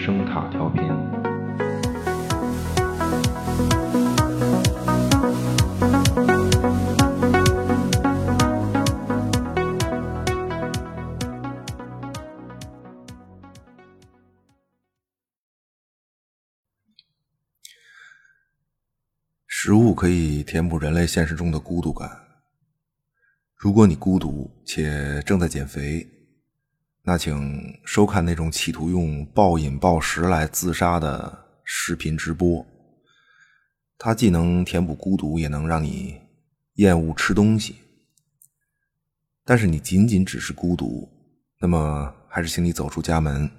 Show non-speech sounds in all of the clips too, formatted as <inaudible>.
声塔调频。食物可以填补人类现实中的孤独感。如果你孤独且正在减肥，那请收看那种企图用暴饮暴食来自杀的视频直播。它既能填补孤独，也能让你厌恶吃东西。但是你仅仅只是孤独，那么还是请你走出家门，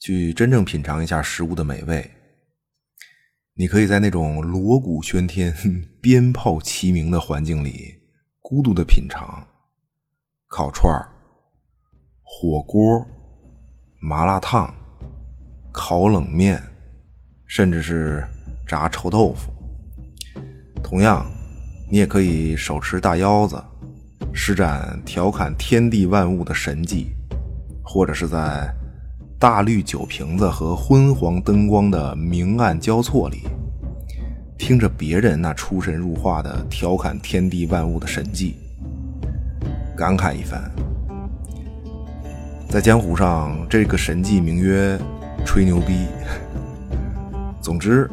去真正品尝一下食物的美味。你可以在那种锣鼓喧天、鞭炮齐鸣的环境里，孤独的品尝烤串儿、火锅、麻辣烫、烤冷面，甚至是炸臭豆腐。同样，你也可以手持大腰子，施展调侃天地万物的神技，或者是在。大绿酒瓶子和昏黄灯光的明暗交错里，听着别人那出神入化的调侃天地万物的神迹，感慨一番。在江湖上，这个神迹名曰吹牛逼。总之，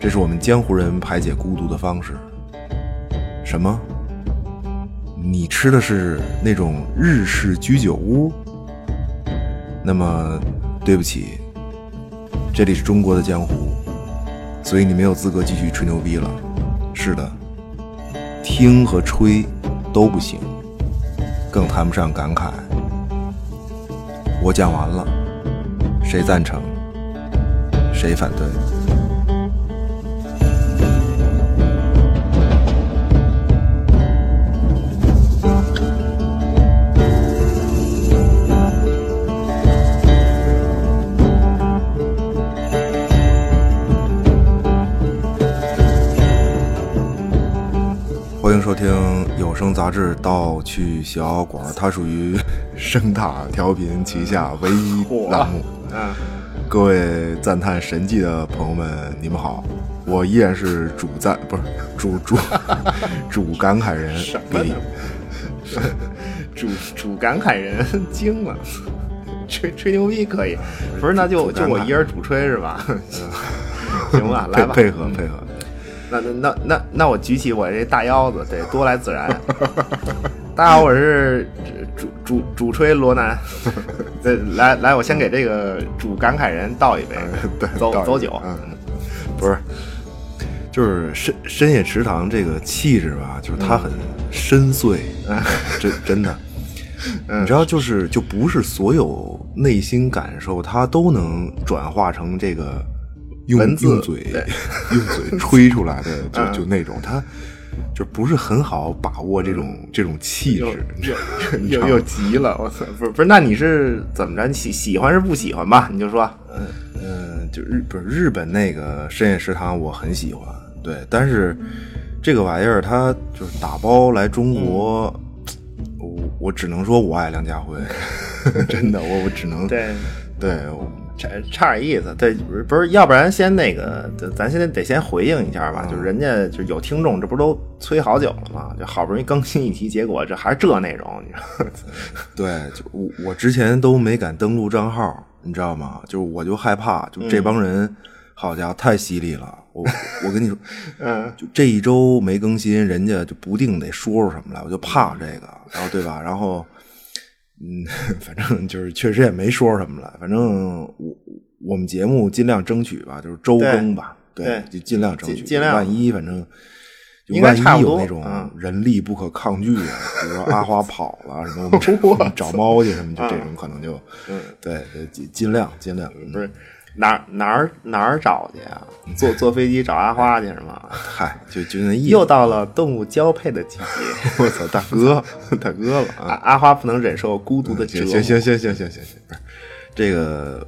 这是我们江湖人排解孤独的方式。什么？你吃的是那种日式居酒屋？那么，对不起，这里是中国的江湖，所以你没有资格继续吹牛逼了。是的，听和吹都不行，更谈不上感慨。我讲完了，谁赞成，谁反对？欢迎收听有声杂志《盗趣小馆》，它属于声塔调频旗下唯一栏目。嗯，各位赞叹神迹的朋友们，你们好，我依然是主赞，不是主主 <laughs> 主感慨人比利。主主感慨人惊了，吹吹牛逼可以，不是那就就我一人主吹是吧？<laughs> 行吧，来吧，配合配合。那那那那那我举起我这大腰子，得，多来自然。<laughs> 大家好，我是主主主吹罗南。<laughs> 对，来来，我先给这个主感慨人倒一杯，<laughs> 对，走走酒。嗯，不是，就是深深夜食堂这个气质吧，就是它很深邃，<laughs> 真真的。你知道，就是就不是所有内心感受，它都能转化成这个。用用嘴用嘴吹出来的，就就那种，他就不是很好把握这种这种气质，又 <laughs> 又急了，我操！不是不是，那你是怎么着？你喜喜欢是不喜欢吧？你就说，嗯嗯，就日不是日本那个深夜食堂，我很喜欢，对，但是这个玩意儿它就是打包来中国，我我只能说我爱梁家辉，<laughs> 真的，我我只能对对。差差点意思，对，不是，要不然先那个，咱现在得先回应一下吧。就是人家就有听众，这不都催好久了吗？就好不容易更新一期，结果这还是这内容，你知道？<laughs> 对，就我我之前都没敢登录账号，你知道吗？就是我就害怕，就这帮人，好家伙，太犀利了！我我跟你说，<laughs> 嗯，就这一周没更新，人家就不定得说出什么来，我就怕这个，然后对吧？然后。嗯，<laughs> 反正就是确实也没说什么了。反正我我们节目尽量争取吧，就是周更吧。对，就尽量争取。尽量。万一反正，万一有那种人力不可抗拒啊，比如说阿花 <laughs> 跑了什么，我们找猫去什么，就这种可能就，嗯，对，尽尽量尽量不是。哪哪儿哪儿找去啊？坐坐飞机找阿花去是吗？嗨，就就那意思。又到了动物交配的季节，<laughs> 我操，大哥，大哥了啊！阿花不能忍受孤独的折磨。行行行行行行行，不是这个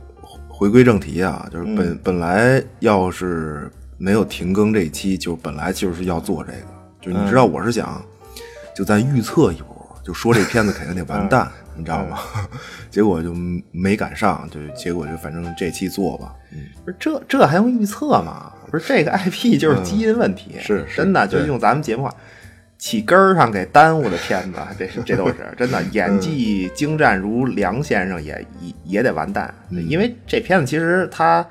回归正题啊，就是本本来要是没有停更这一期，就本来就是要做这个，就你知道我是想，就咱预测一波，就说这片子肯定得完蛋。你知道吗？<laughs> 结果就没赶上，就结果就反正这期做吧。嗯，不是这这还用预测吗？不是这个 IP 就是基因问题，是真的，就是用咱们节目话，起根儿上给耽误的片子，这这都是真的。<laughs> 演技精湛如梁先生也也也得完蛋，因为这片子其实他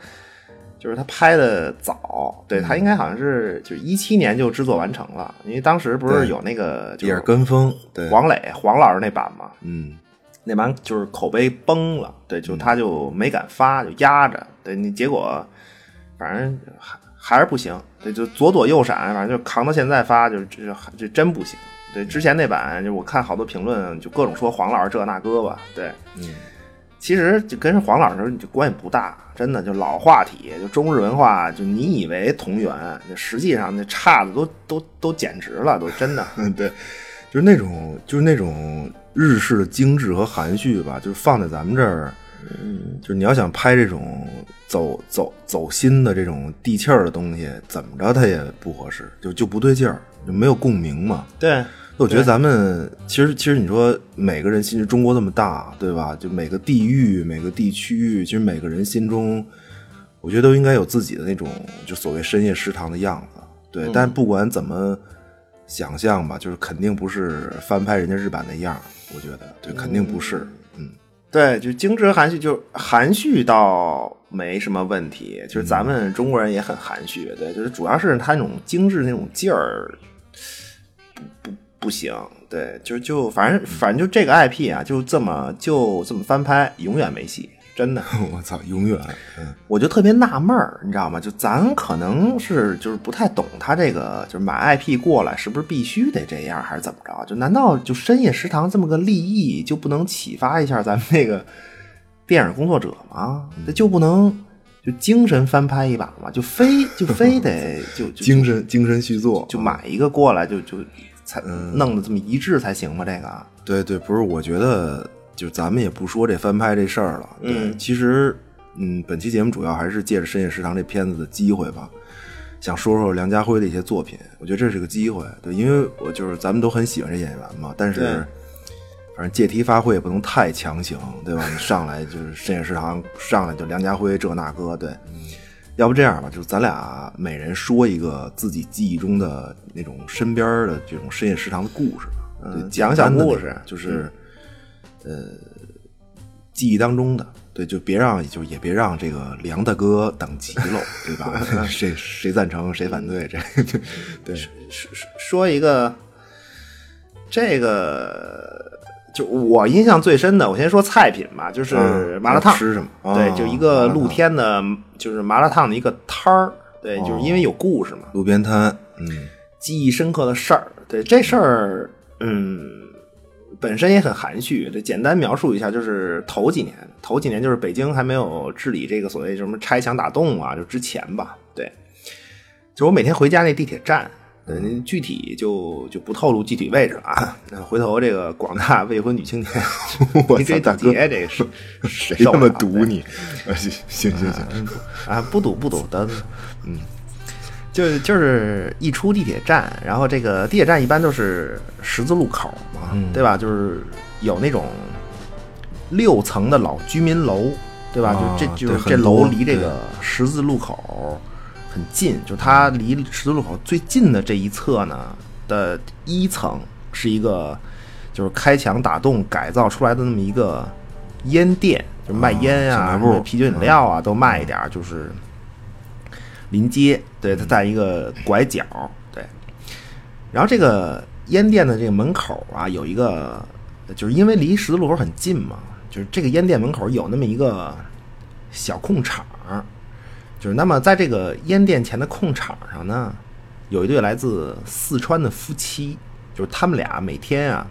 就是他拍的早，对他应该好像是就一七年就制作完成了，因为当时不是有那个就也是跟风，对黄磊黄老师那版嘛，嗯，那版就是口碑崩了，对，就他就没敢发，就压着，对你结果反正还还是不行，对，就左躲右闪，反正就扛到现在发，就这这真不行。对，之前那版就我看好多评论，就各种说黄老师这那个吧，对，嗯，其实就跟黄老师就关系不大，真的就老话题，就中日文化，就你以为同源，实际上那差的都都都简直了，都真的，嗯，<laughs> 对，就是那种就是那种日式的精致和含蓄吧，就是放在咱们这儿，嗯，就是你要想拍这种走走走心的这种地气儿的东西，怎么着它也不合适，就就不对劲儿，就没有共鸣嘛。对。我觉得咱们其实其实你说每个人心中中国这么大，对吧？就每个地域、每个地区，其实每个人心中，我觉得都应该有自己的那种就所谓深夜食堂的样子，对。但不管怎么想象吧，就是肯定不是翻拍人家日版那样，我觉得对，肯定不是。嗯，对，就精致含蓄，就含蓄倒没什么问题，就是咱们中国人也很含蓄，对，就是主要是他那种精致那种劲儿，不不。不行，对，就就反正反正就这个 IP 啊，就这么就这么翻拍，永远没戏，真的。<laughs> 我操，永远。嗯，我就特别纳闷儿，你知道吗？就咱可能是就是不太懂他这个，就是买 IP 过来是不是必须得这样，还是怎么着？就难道就深夜食堂这么个利益就不能启发一下咱们那个电影工作者吗？那就不能就精神翻拍一把吗？就非就非得就精神精神续作，就买一个过来就就。才弄得这么一致才行吗？这个，对对，不是，我觉得就咱们也不说这翻拍这事儿了。对，其实，嗯，本期节目主要还是借着《深夜食堂》这片子的机会吧，想说说梁家辉的一些作品。我觉得这是个机会，对，因为我就是咱们都很喜欢这演员嘛。但是，反正借题发挥也不能太强行，对吧？你上来就是《深夜食堂》，上来就梁家辉这那个，对。要不这样吧，就咱俩每人说一个自己记忆中的那种身边的这种深夜食堂的故事吧，对，讲讲故事，就是呃，记忆当中的，对，就别让，就也别让这个梁大哥等急了，<laughs> 对吧？<laughs> 谁谁赞成谁反对，这对说说一个这个。就我印象最深的，我先说菜品吧，就是麻辣烫。吃什么？对，就一个露天的，就是麻辣烫的一个摊儿。对，就是因为有故事嘛。路边摊，嗯，记忆深刻的事儿。对，这事儿，嗯，本身也很含蓄。这简单描述一下，就是头几年，头几年就是北京还没有治理这个所谓什么拆墙打洞啊，就之前吧。对，就我每天回家那地铁站。嗯，具体就就不透露具体位置了啊。那回头这个广大未婚女青年，<laughs> 我这大姐这是 <laughs> 谁这么堵你？<laughs> 行行行行啊，不堵不堵的，嗯，就就是一出地铁站，然后这个地铁站一般都是十字路口嘛，对吧？就是有那种六层的老居民楼，对吧？就这就是这楼离这个十字路口。很近，就它离十字路口最近的这一侧呢的一层是一个，就是开墙打洞改造出来的那么一个烟店，就卖烟啊、啤酒饮料啊都卖一点，就是临街。对，它在一个拐角。对，然后这个烟店的这个门口啊，有一个，就是因为离十字路口很近嘛，就是这个烟店门口有那么一个小空场。就是那么，在这个烟店前的空场上呢，有一对来自四川的夫妻，就是他们俩每天啊，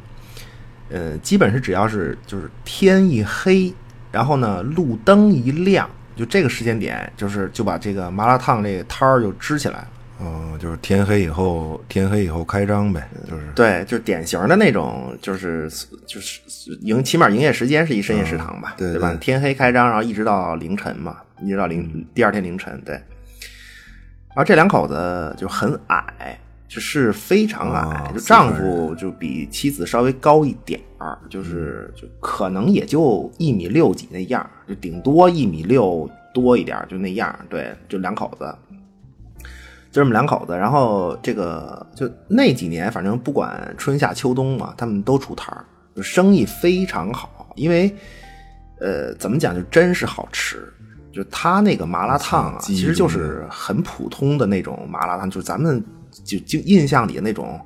呃，基本是只要是就是天一黑，然后呢路灯一亮，就这个时间点，就是就把这个麻辣烫这个摊儿就支起来了。哦，就是天黑以后，天黑以后开张呗，就是对，就是典型的那种，就是就是营起码营业时间是一深夜食堂吧，对对吧？天黑开张，然后一直到凌晨嘛。一直到凌第二天凌晨，对。然后这两口子就很矮，就是非常矮，啊就丈夫就比妻子稍微高一点儿，就是就可能也就一米六几那样，就顶多一米六多一点，就那样。对，就两口子，就这么两口子。然后这个就那几年，反正不管春夏秋冬嘛，他们都出摊儿，就生意非常好，因为呃，怎么讲，就真是好吃。就他那个麻辣烫啊，其实就是很普通的那种麻辣烫，就是咱们就就印象里的那种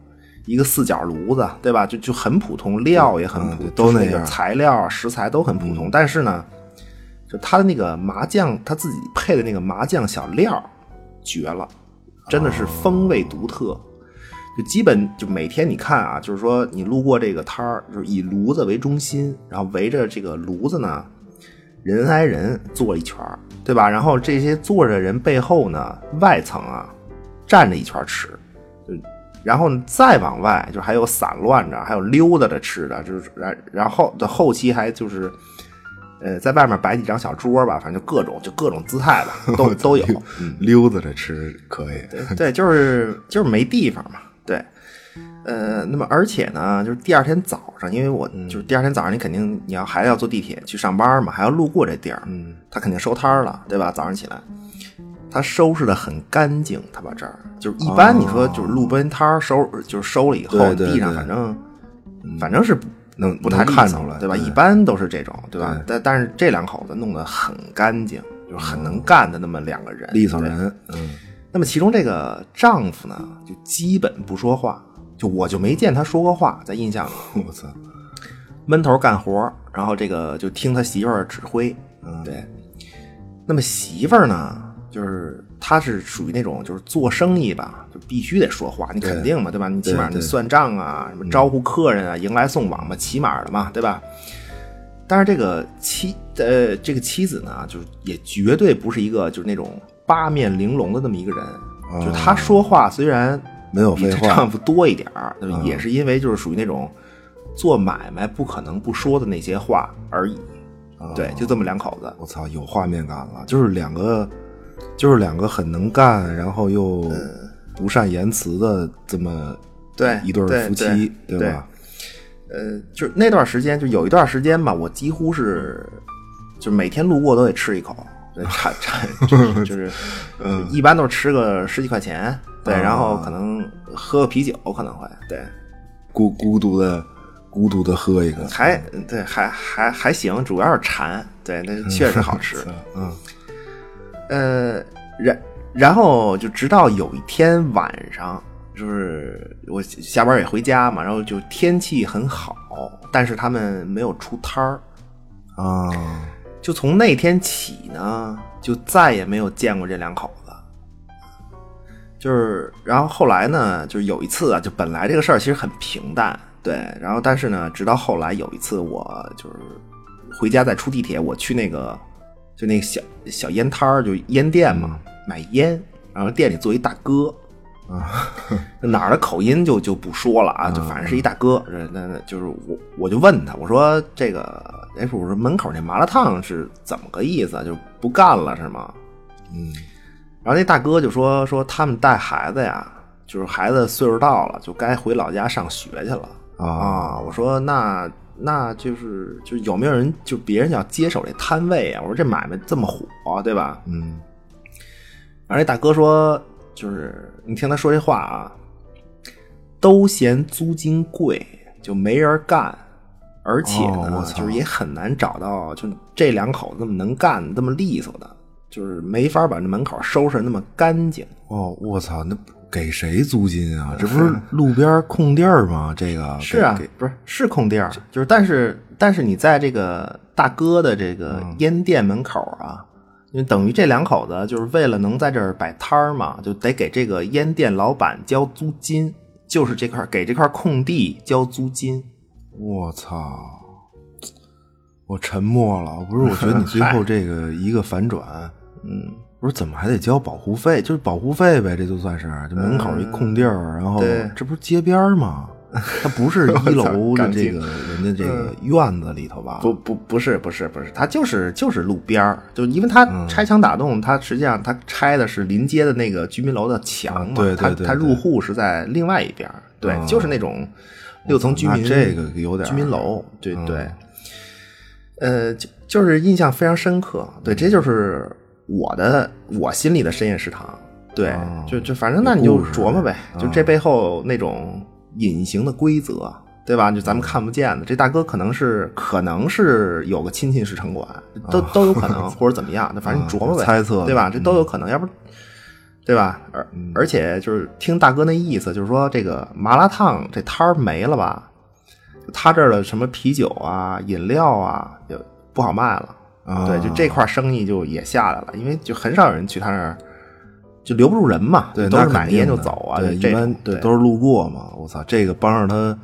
一个四角炉子，对吧？就就很普通，料也很普，嗯对就是那个都那样材料食材都很普通。但是呢，就他的那个麻酱，他自己配的那个麻酱小料绝了，真的是风味独特。就基本就每天你看啊，就是说你路过这个摊儿，就是以炉子为中心，然后围着这个炉子呢，人挨人坐一圈儿，对吧？然后这些坐着的人背后呢，外层啊站着一圈儿吃，就然后再往外就还有散乱着，还有溜达着吃的，就是然然后的后期还就是。呃，在外面摆几张小桌吧，反正就各种就各种姿态吧，<laughs> 都都有。嗯，溜达着吃可以。对，就是就是没地方嘛。对，呃，那么而且呢，就是第二天早上，因为我就是第二天早上，你肯定你要还要坐地铁去上班嘛，还要路过这地儿，嗯，他肯定收摊儿了，对吧？早上起来，他收拾的很干净，他把这儿就是一般你说就是路边摊儿收就是收了以后，地上反正反正是不能不太看出来对吧？对一般都是这种，对吧对？但但是这两口子弄得很干净，就是很能干的那么两个人，利索人，嗯，那么其中这个丈夫呢，就基本不说话，就我就没见他说过话，在印象里 <laughs> 我操，闷头干活，然后这个就听他媳妇儿指挥，嗯对。那么媳妇儿呢，就是他是属于那种就是做生意吧，就必须得说话，你肯定嘛，对吧？你起码对对你算账啊，什么招呼客人啊，迎来送往嘛，起码的嘛，对吧？但是这个妻呃，这个妻子呢，就是也绝对不是一个就是那种八面玲珑的那么一个人，就是她说话虽然没有比她丈夫多一点儿，对吧也是因为就是属于那种做买卖不可能不说的那些话而已。对，就这么两口子。我操，有画面感了，就是两个，就是两个很能干，然后又不善言辞的这么对一对夫妻，对吧？呃，就是那段时间，就有一段时间吧，我几乎是，就每天路过都得吃一口，对，<laughs> 差差就是就是，<laughs> 嗯，一般都是吃个十几块钱，对，啊。然后可能喝个啤酒可能会，对，孤孤独的孤独的喝一个，还对还还还行，主要是馋，对，那确实好吃，<laughs> 嗯呃，然然后就直到有一天晚上，就是我下班也回家嘛，然后就天气很好，但是他们没有出摊儿。啊，就从那天起呢，就再也没有见过这两口子。就是，然后后来呢，就是有一次啊，就本来这个事儿其实很平淡，对，然后但是呢，直到后来有一次，我就是回家再出地铁，我去那个就那个小小烟摊儿，就烟店嘛，买烟，然后店里坐一大哥，啊，<laughs> 哪儿的口音就就不说了啊，就反正是一大哥，这那那就是我我就问他，我说这个，哎，我说门口那麻辣烫是怎么个意思啊？就不干了是吗？嗯，然后那大哥就说说他们带孩子呀，就是孩子岁数到了，就该回老家上学去了啊我说那那就是就是有没有人就别人要接手这摊位啊？我说这买卖这么火，对吧？嗯，然后那大哥说，就是你听他说这话啊，都嫌租金贵，就没人干，而且呢，就是也很难找到就这两口子那么能干、这么利索的，就是没法把这门口收拾那么干净。哦，我操，那给谁租金啊？<laughs> 这不是路边空地儿吗？<laughs> 这个是啊给，不是是空地儿，就是但是但是你在这个大哥的这个烟店门口啊，因为等于这两口子就是为了能在这儿摆摊儿嘛，就得给这个烟店老板交租金，就是这块给这块空地交租金。我操！我沉默了，不是？我觉得你最后 <laughs> 这个一个反转，嗯，不是怎么还得交保护费？就是保护费呗，这就算是，就门口一空地儿，然后对这不是街边儿吗？它不是 <laughs> 一楼的这个人家这个院子里头吧？不不不是不是不是，它就是就是路边儿，就因为它嗯拆墙打洞，它实际上它拆的是临街的那个居民楼的墙嘛，啊对对它它入户是在另外一边儿，对，啊就是那种六层居民那这个有点居民楼，对嗯对，呃，就就是印象非常深刻，对，这就是我的我心里的深夜食堂，对，哦就就反正那你就琢磨呗，啊就这背后那种隐形的规则，对吧？就咱们看不见的，这大哥可能是可能是有个亲戚是城管，都都有可能，或者怎么样的，反正你琢磨呗，啊猜测对吧？这都有可能，要不。对吧？而嗯而且就是听大哥那意思，就是说这个麻辣烫这摊儿没了吧？他这儿的什么啤酒啊、饮料啊，就不好卖了。啊对，就这块生意就也下来了，因为就很少有人去他那儿，就留不住人嘛。对，都是买个烟就走啊。对，一般对都是路过嘛。我操，这个帮着他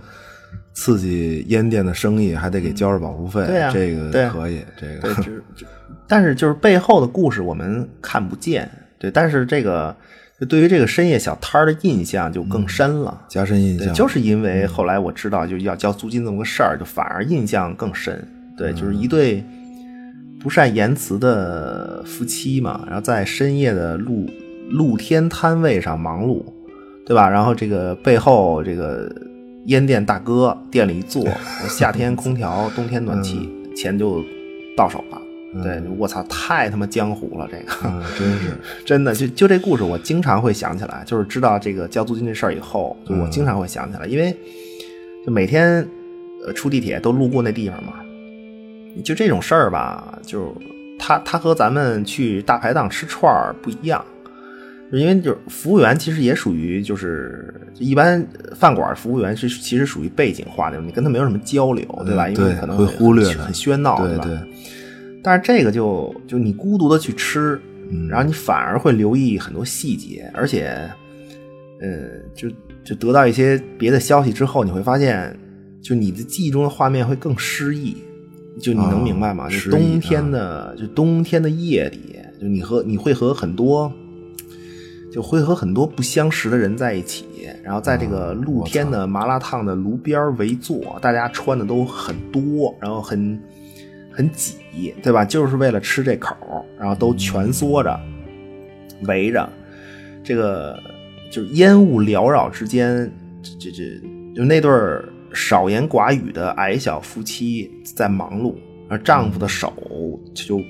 刺激烟店的生意，还得给交着保护费，对呀这个可以，这对，个 <laughs> 就是，但是就是背后的故事我们看不见。对，但是这个就对于这个深夜小摊儿的印象就更深了。加深印，象，就是因为后来我知道就要交租金这么个事儿，就反而印象更深。对，就是一对不善言辞的夫妻嘛，然后在深夜的露露天摊位上忙碌，对吧？然后这个背后这个烟店大哥店里一坐，夏天空调，冬天暖气，钱就到手了。对，我操，太他妈江湖了，这个。嗯，<laughs> 真是 <laughs> 真的，就就这故事，我经常会想起来，就是知道这个交租金这事儿以后，我经常会想起来，因为就每天呃出地铁都路过那地方嘛，就这种事儿吧，就他他和咱们去大排档吃串儿不一样，因为就是服务员其实也属于就是一般饭馆服务员是其实属于背景化那种，你跟他没有什么交流，对吧？嗯因为可能会忽略很喧闹，吧？对吧，但是这个就就你孤独的去吃，嗯然后你反而会留意很多细节，而且，呃，就就得到一些别的消息之后，你会发现，就你的记忆中的画面会更诗意，就你能哦明白吗？就冬天的，就冬天的夜里，就你和你会和很多。就会和很多不相识的人在一起，然后在这个露天的麻辣烫的炉边围坐，大家穿的都很多，然后很很挤，对吧？就是为了吃这口，然后都蜷缩着，围着，这个就是烟雾缭绕之间，这这这就那对儿少言寡语的矮小夫妻在忙碌，而丈夫的手就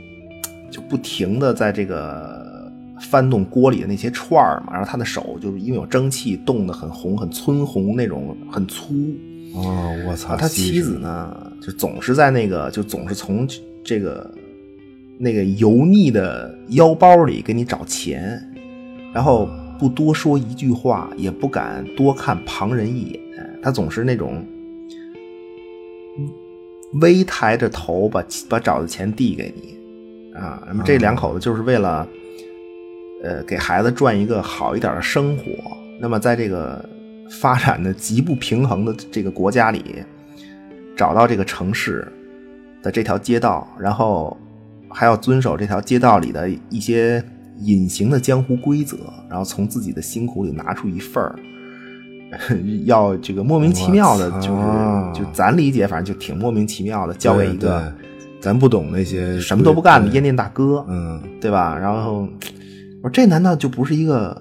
就不停的在这个翻动锅里的那些串儿嘛，然后他的手就是因为有蒸汽冻得很红、很皴红那种，很粗。哦，我操，啊，他妻子呢，就总是在那个，就总是从这个那个油腻的腰包里给你找钱，然后不多说一句话，也不敢多看旁人一眼，他总是那种微抬着头把把找的钱递给你，啊，那么这两口子就是为了，呃，给孩子赚一个好一点的生活。那么在这个发展的极不平衡的这个国家里，找到这个城市的这条街道，然后还要遵守这条街道里的一些隐形的江湖规则，然后从自己的辛苦里拿出一份儿。<laughs> 要这个莫名其妙的，就是就咱理解，反正就挺莫名其妙的，交给一个咱不懂那些什么都不干的对。烟店大哥，嗯，对吧？然后我说这难道就不是一个，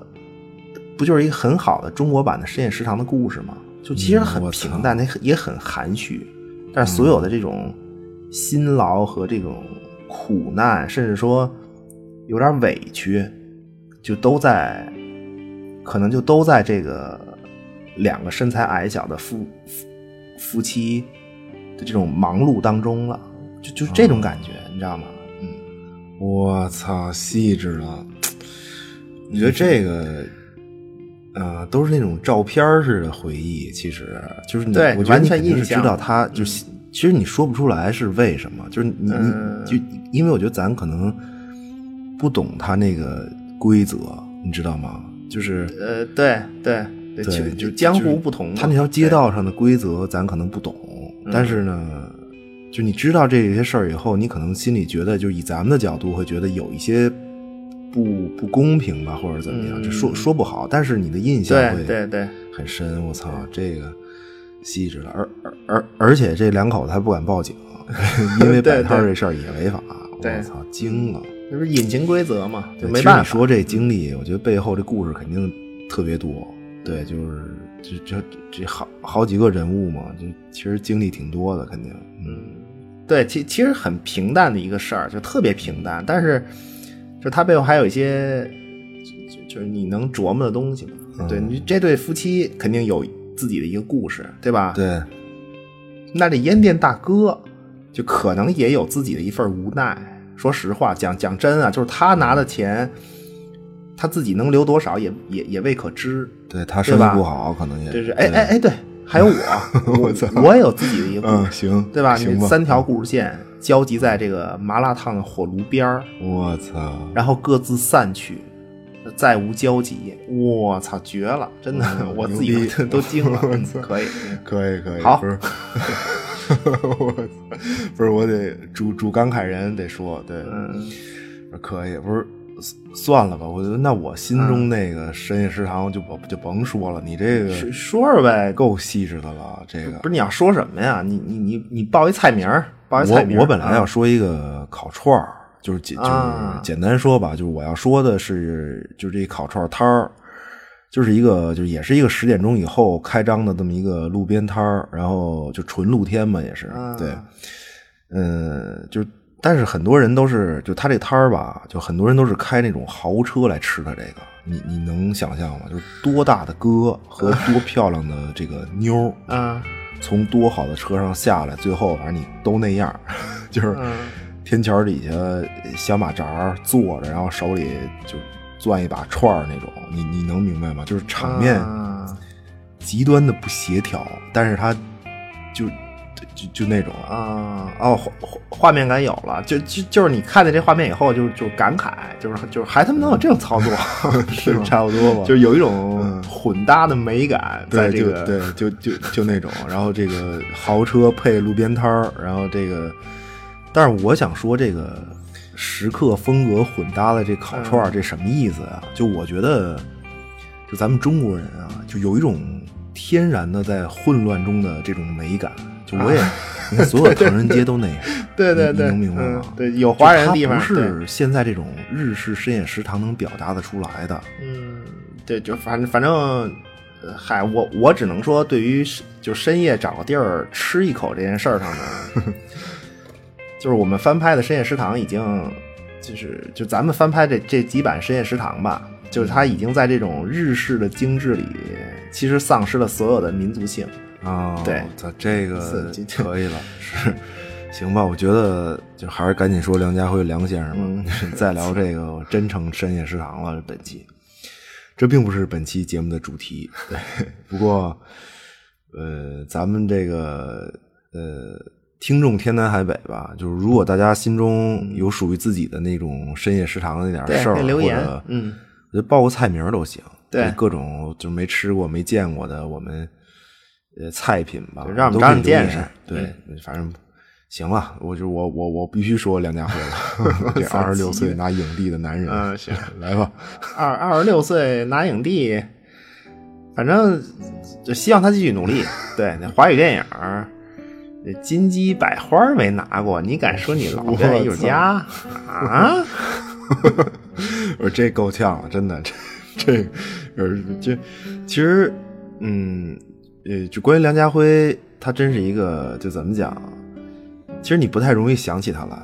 不就是一个很好的中国版的深夜食堂的故事吗？就其实很平淡，那、也很含蓄，但是所有的这种辛劳和这种苦难，甚至说有点委屈，就都在，可能就都在这个两个身材矮小的夫夫夫妻的这种忙碌当中了，就就是这种感觉，你知道吗？嗯。我操，细致了。<sniffs> 你觉得这个，呃，都是那种照片式的回忆，其实就是你，对我觉得完全你肯定是印象知道他就是，其实你说不出来是为什么，就是你嗯你就因为我觉得咱可能不懂他那个规则，你知道吗？就是呃，对对对，就江湖不同嘛，他那条街道上的规则咱可能不懂，但是呢，就你知道这些事儿以后，你可能心里觉得，就以咱们的角度会觉得有一些不不公平吧，或者怎么样，嗯这说说不好，但是你的印象对会对对，很深。我操，这个细致了，而而而而且这两口子还不敢报警，<laughs> 因为摆摊这事儿也违法。我操，惊了！这不是隐形规则嘛，就对没办法。其实你说这经历，我觉得背后这故事肯定特别多。对，就是这这这好好几个人物嘛，就其实经历挺多的，肯定。嗯，对，其其实很平淡的一个事儿，就特别平淡，但是就他背后还有一些就就就是你能琢磨的东西嘛。嗯对你这对夫妻肯定有自己的一个故事，对吧？。对，那这烟店大哥就可能也有自己的一份无奈。说实话，讲讲真啊，就是他拿的钱，他自己能留多少也也也未可知。对他身体不好，可能也就是哎哎哎，对，还有我，<laughs> 我我也有自己的一个故嗯，行，对吧？你三条故事线交集在这个麻辣烫的火炉边儿，我操，然后各自散去，再无交集。我操，绝了！真的，嗯 <laughs> 我自己都 <laughs> 都惊了。嗯可以，可以可以，好不是，我操不是我得主主感慨人得说，对，嗯，可以，不是算了吧？我觉得那我心中那个深夜食堂就不就甭说了，你这个说说呗。够细致的了，这个不是你要说什么呀？你你你你报一菜名儿，报一菜名儿。我我本来要啊说一个烤串儿，就是简就是啊简单说吧，就是我要说的是，就是这烤串摊儿，就是一个就是也是一个十点钟以后开张的这么一个路边摊儿，然后就纯露天嘛，也是啊对，嗯，就但是很多人都是就他这摊儿吧，就很多人都是开那种豪车来吃的这个，你你能想象吗？就是多大的哥和多漂亮的这个妞儿啊，从多好的车上下来，最后反正你都那样，就是嗯天桥底下小马扎儿坐着，然后手里就攥一把串儿那种，你你能明白吗？就是场面啊极端的不协调，但是他就就就那种啊，啊哦，画画画面感有了，就就就是你看见这画面以后，就就感慨，就是就是还他妈能有这种操作，<laughs> 是？差不多吧，就有一种嗯混搭的美感在，这个就对，就就就那种，然后这个豪车配路边摊儿，然后这个，但是我想说这个食客风格混搭的这烤串儿，嗯这什么意思啊？就我觉得，就咱们中国人啊，就有一种天然的在混乱中的这种美感。就我也，<laughs> 你看所有唐人街都那样，<laughs> 对对对，能明白吗嗯？对，有华人的地方是现在这种日式深夜食堂能表达的出来的。嗯，对，就反正反正，呃嗨，我我只能说，对于深就深夜找个地儿吃一口这件事儿上呢，<laughs> 就是我们翻拍的《深夜食堂》已经，就是就咱们翻拍这这几版《深夜食堂》吧，就是它已经在这种日式的精致里，其实丧失了所有的民族性。啊，对操，这个可以了，是行吧？我觉得就还是赶紧说梁家辉梁先生吧，再聊这个我 <laughs> 真成深夜食堂了。本期这并不是本期节目的主题，对，不过呃，咱们这个呃。听众天南海北吧，就是如果大家心中有属于自己的那种深夜食堂的那点事儿，留言或者嗯，就报个菜名都行，对各种就是没吃过、没见过的我们呃菜品吧，对让我们长长见识对，反正行了，我就我我我必须说梁家辉了，<laughs> 这二十六岁拿影帝的男人，嗯行，来吧，二二十六岁拿影帝，反正就希望他继续努力。<laughs> 对，那华语电影金鸡百花没拿过，你敢说你老表演艺术家啊？<laughs> 我说这够呛了，真的，这这呃这其实嗯呃，就关于梁家辉，他真是一个就怎么讲，其实你不太容易想起他来，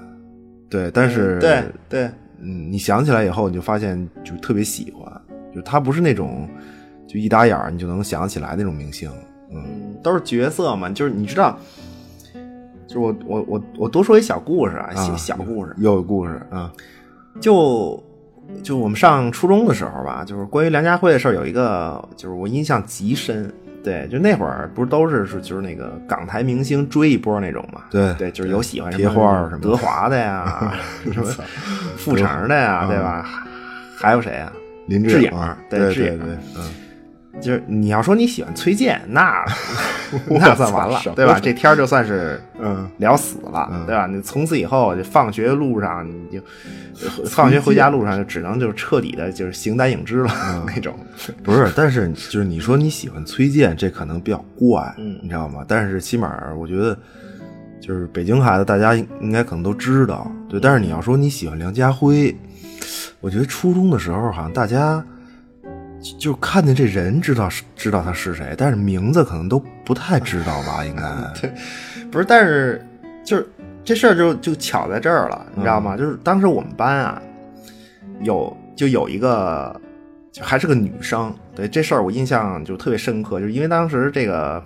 对，但是、嗯对对，嗯，你想起来以后，你就发现就特别喜欢，就他不是那种就一打眼儿你就能想起来那种明星，嗯嗯，都是角色嘛，就是你知道，就是我我我我多说一小故事啊，小啊小故事，又有故事啊，就就我们上初中的时候吧，就是关于梁家辉的事儿，有一个就是我印象极深。对，就那会儿不是都是是就是那个港台明星追一波那种嘛？对。对，就是有喜欢什么花什么德华的呀，<laughs> 什么傅成的呀，啊对吧？还有谁啊？林志颖对对志颖。嗯就是你要说你喜欢崔健，那 <laughs> 那算完了，对吧？这天儿就算是嗯聊死了，对吧？你从此以后，就放学路上你就放学回家路上就只能就是彻底的就是形单影只了、<laughs> 那种。<laughs> 不是，但是就是你说你喜欢崔健，这可能比较怪，嗯你知道吗？但是起码我觉得，就是北京孩子，大家应应该可能都知道，对。但是你要说你喜欢梁家辉，我觉得初中的时候好像大家就就看见这人知道是知道他是谁，但是名字可能都不太知道吧？应该 <laughs> 对，不是，但是就是这事儿就就巧在这儿了，你知道吗？嗯就是当时我们班啊，有就有一个就还是个女生，对这事儿我印象就特别深刻，就是因为当时这个，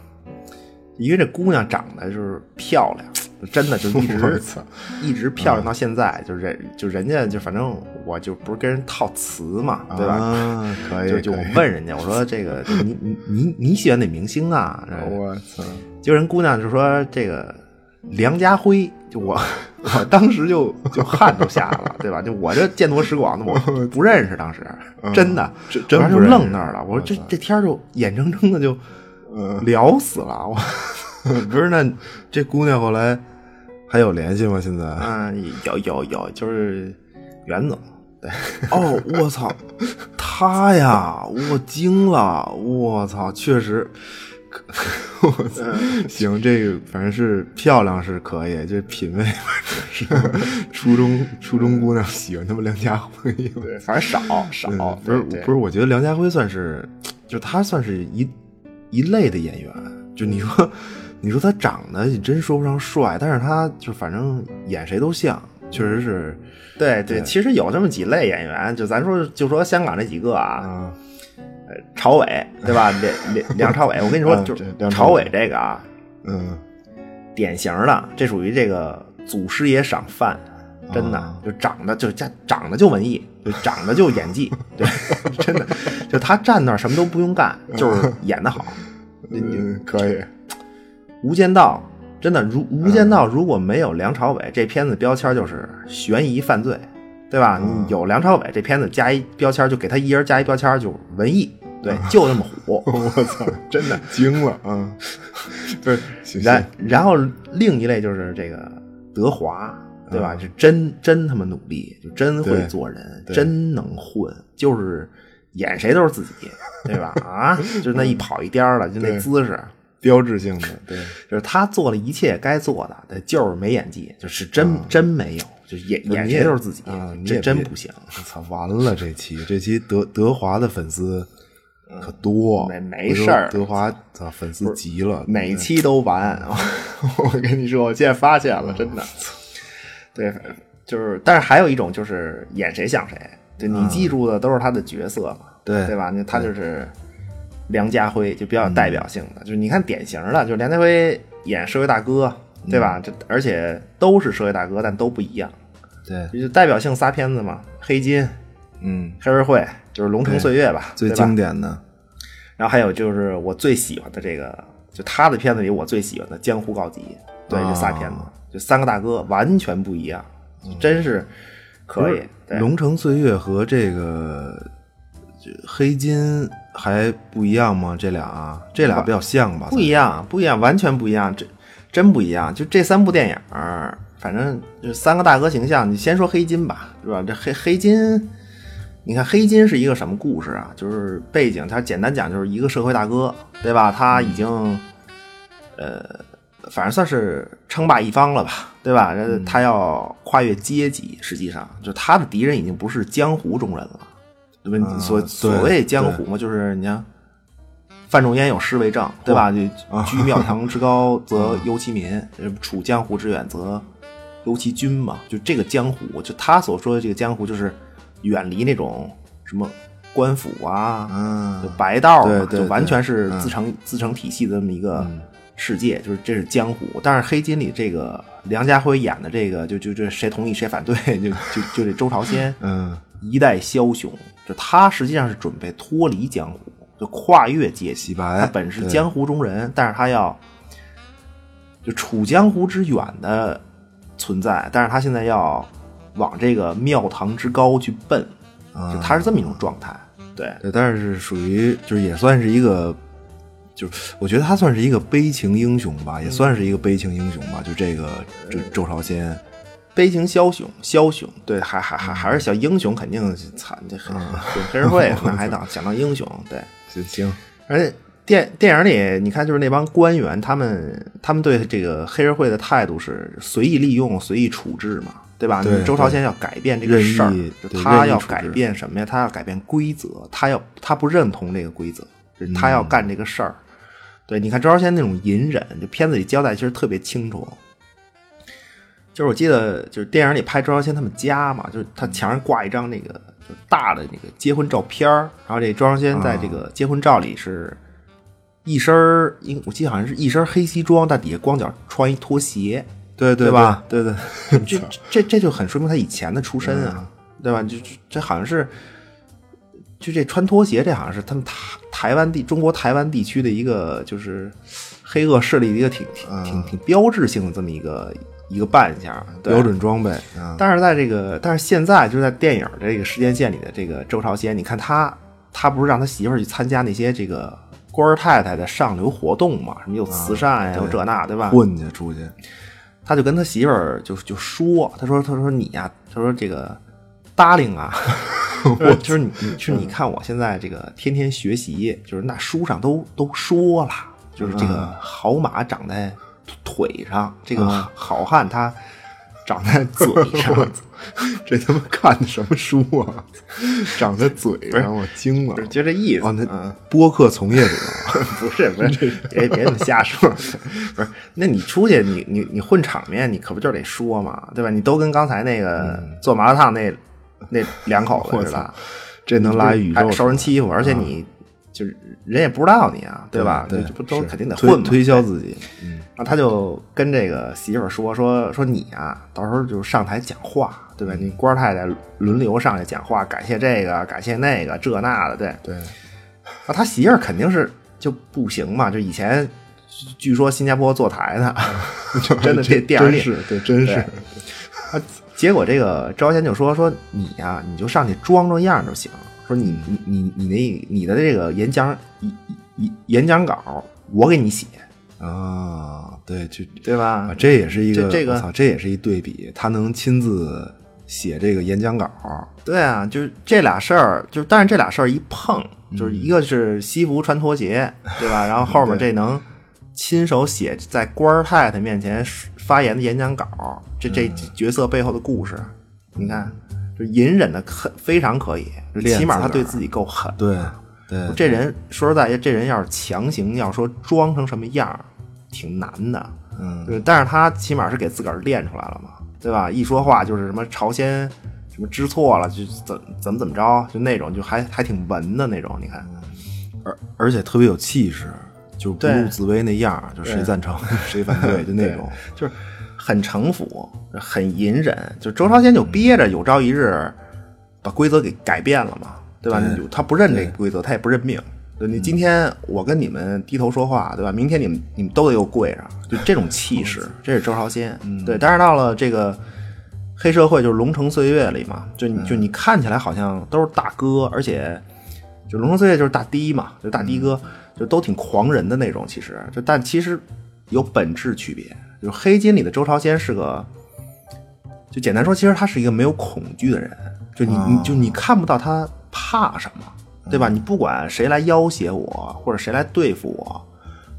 因为这姑娘长得就是漂亮。真的就一直 <laughs> 一直漂亮到现在，就人就人家就反正我就不是跟人套词嘛，对吧？啊，可以，就就我问人家，我说这个你你你你喜欢哪明星啊？我操，就人姑娘就说这个梁家辉，就我 <laughs> 我当时就就汗都下来了，<laughs> 对吧？就我这见多识广的，我不认识，当时真的真真就愣那儿了。我说这这天儿就眼睁睁的就嗯，聊死了，我不是那这姑娘后来还有联系吗？现在？嗯有有有，就是袁总，对，哦，我操，他呀，我惊了，我操，确实，可 <laughs> 我操，行，这个反正是漂亮是可以，这品味是初中初中姑娘喜欢他们梁家辉，对，反正少少嗯，不是不是，我觉得梁家辉算是，就他算是一一类的演员，就你说你说他长得你真说不上帅，但是他就反正演谁都像，确实是对对，其实有这么几类演员，就咱说就说香港这几个啊，呃，朝伟对吧？梁梁梁朝伟，我跟你说，啊就朝伟这个啊，嗯。典型的，这属于这个祖师爷赏饭，真的、啊就长得就家长得就文艺，就长得就演技，对，<laughs> 真的就他站那儿什么都不用干，就是演的好。嗯，可以。《无间道》真的如《无间道》如果没有梁朝伟，这片子标签就是悬疑犯罪，对吧？你有梁朝伟，这片子加一标签，就给他一人加一标签，就是文艺，对，就那么虎。<laughs> 我操，真的 <laughs> 惊了啊！<laughs> 不是，然然后另一类就是这个德华，对吧？嗯就真真他妈努力，就真会做人，真能混，就是演谁都是自己，对吧？啊，就那一跑一颠儿了，就那姿势，标志性的，<laughs> 对，就是他做了一切该做的，但，就是没演技，就是真、真没有，就是演演谁都是自己，啊，这真不行。我操，完了这期，这期德德华的粉丝可多，没没事儿德华操粉丝急了，每期都完。<laughs> 我跟你说，我现在发现了，真的。<laughs> 对，就是，但是还有一种就是演谁像谁，对你记住的都是他的角色嘛，对对吧？那他就是梁家辉，就比较有代表性的，就是你看典型的，就是梁家辉演社会大哥，对吧？这而且都是社会大哥，但都不一样，对，就代表性仨片子嘛，黑金、嗯，黑社会，就是《龙城岁月》吧，最经典的，然后还有就是我最喜欢的这个，就他的片子里我最喜欢的《江湖告急》，对，啊这仨片子，就三个大哥完全不一样，真是可以。对《龙城岁月》和这个这黑金还不一样吗？这俩啊，这俩比较像吧？不一样，不一样，完全不一样，这真不一样。就这三部电影，反正就三个大哥形象。你先说黑金吧，是吧？这黑黑金，你看黑金是一个什么故事啊？就是背景，它简单讲就是一个社会大哥，对吧？他已经，呃，反正算是称霸一方了吧，对吧？他要跨越阶级，实际上就他的敌人已经不是江湖中人了，对吧？啊所所谓江湖嘛，就是你看。范仲淹有诗为证，对吧？就居庙堂之高则忧其民，呃处江湖之远则忧其君嘛。就这个江湖，就他所说的这个江湖，就是远离那种什么官府啊，嗯就白道就完全是嗯自成、自成体系的这么一个世界，就是这是江湖。但是黑金里这个梁家辉演的这个，就就就谁同意谁反对，就就就这周朝先，嗯，一代枭雄，就他实际上是准备脱离江湖，就跨越阶级。洗白他本是江湖中人，但是他要就处江湖之远的存在，但是他现在要往这个庙堂之高去奔，啊就他是这么一种状态。对，对，但是属于就是也算是一个，就是我觉得他算是一个悲情英雄吧，也算是一个悲情英雄吧。就这个周周朝鲜，悲情枭雄，枭雄，对，还还还还是小英雄，肯定惨，这黑黑社会那还当想当英雄，对，<laughs> 行行，而且电电影里你看，就是那帮官员，他们他们对这个黑社会的态度是随意利用、随意处置嘛，对吧？对周朝先要改变这个事儿他要改变什么呀？他要改变规则，他要他不认同这个规则，就是他要干这个事儿。对，你看周朝先那种隐忍，就片子里交代其实特别清楚。就是我记得，就是电影里拍周扬青他们家嘛，就是他墙上挂一张那个就大的那个结婚照片儿然后这周扬青在这个结婚照里是一身儿，应我记得好像是一身黑西装，但底下光脚穿一拖鞋，对对对吧？对对，<laughs> 这这这就很说明他以前的出身啊，对吧？就这这好像是，就这穿拖鞋，这好像是他们台台湾地中国台湾地区的一个就是黑恶势力的一个挺挺挺挺标志性的这么一个一个扮相，标准装备啊，但是在这个，但是现在就是在电影这个时间线里的这个周朝先，你看他，他不是让他媳妇儿去参加那些这个官儿太太的上流活动嘛？什么有慈善呀，有这那，对吧？混去出去，他就跟他媳妇儿就就说，他说他说你呀、他说这个 darling 啊，我 <laughs> <laughs> 就是你，你就是你看我现在这个天天学习，就是那书上都都说了，就是这个好马长在腿上，这个好汉他长在嘴上。<laughs> 这他妈看的什么书啊？长在嘴上，我惊了就这意思。哦，那嗯播客从业者，不 <laughs> 是不是，<laughs> 别别那么瞎说。不是，那你出去你你你混场面，你可不就得说嘛，对吧？你都跟刚才那个做麻辣烫那那两口子似的，这能拉宇宙还受人欺负，而且你就是人也不知道你啊，对吧？对，这不都肯定得混嘛？推销自己，嗯然后他就跟这个媳妇儿说说说你啊，到时候就上台讲话，对吧？你官太太轮流上去讲话，感谢这个，感谢那个，这那的，对。对，啊，他媳妇儿肯定是就不行嘛，就以前据说新加坡坐台的，就 <laughs> 真的这电影里是对，真是啊，结果这个赵先就说说你呀、你就上去装装样就行。说你你你你那你的这个演讲演讲稿我给你写，啊，对，就对吧啊，？这也是一个这这个我操，这也是一对比，他能亲自写这个演讲稿，对啊，就是这俩事儿，就是但是这俩事儿一碰，就是一个是西服穿拖鞋，对吧？然后后面 <laughs> 这能亲手写在官儿太太面前发言的演讲稿，这这角色背后的故事，你看，就隐忍的很非常可以，起码他对自己够狠。对对，这人说实在，这人要是强行要说装成什么样，挺难的。嗯，对，但是他起码是给自个儿练出来了嘛，对吧？一说话就是什么朝鲜什么知错了，就怎怎么怎么着，就那种就还还挺文的那种。你看，而而且特别有气势，就不对露自威那样儿，就谁赞成 <laughs> 谁反对，就那种。就是很城府，很隐忍。就周朝先就憋着有朝一日把规则给改变了嘛，对吧？对他不认这个规则，他也不认命。对你今天我跟你们低头说话，对吧？明天你们你们都得给我跪着，就这种气势，这是周朝鲜。对，但是到了这个黑社会，就是龙城岁月里嘛，就你就你看起来好像都是大哥，而且就龙城岁月就是大堤嘛，就大堤哥，就都挺狂人的那种。其实，就但其实有本质区别。就是黑金里的周朝先是个，就简单说，其实他是一个没有恐惧的人。就你你就你看不到他怕什么，对吧？你不管谁来要挟我，或者谁来对付我，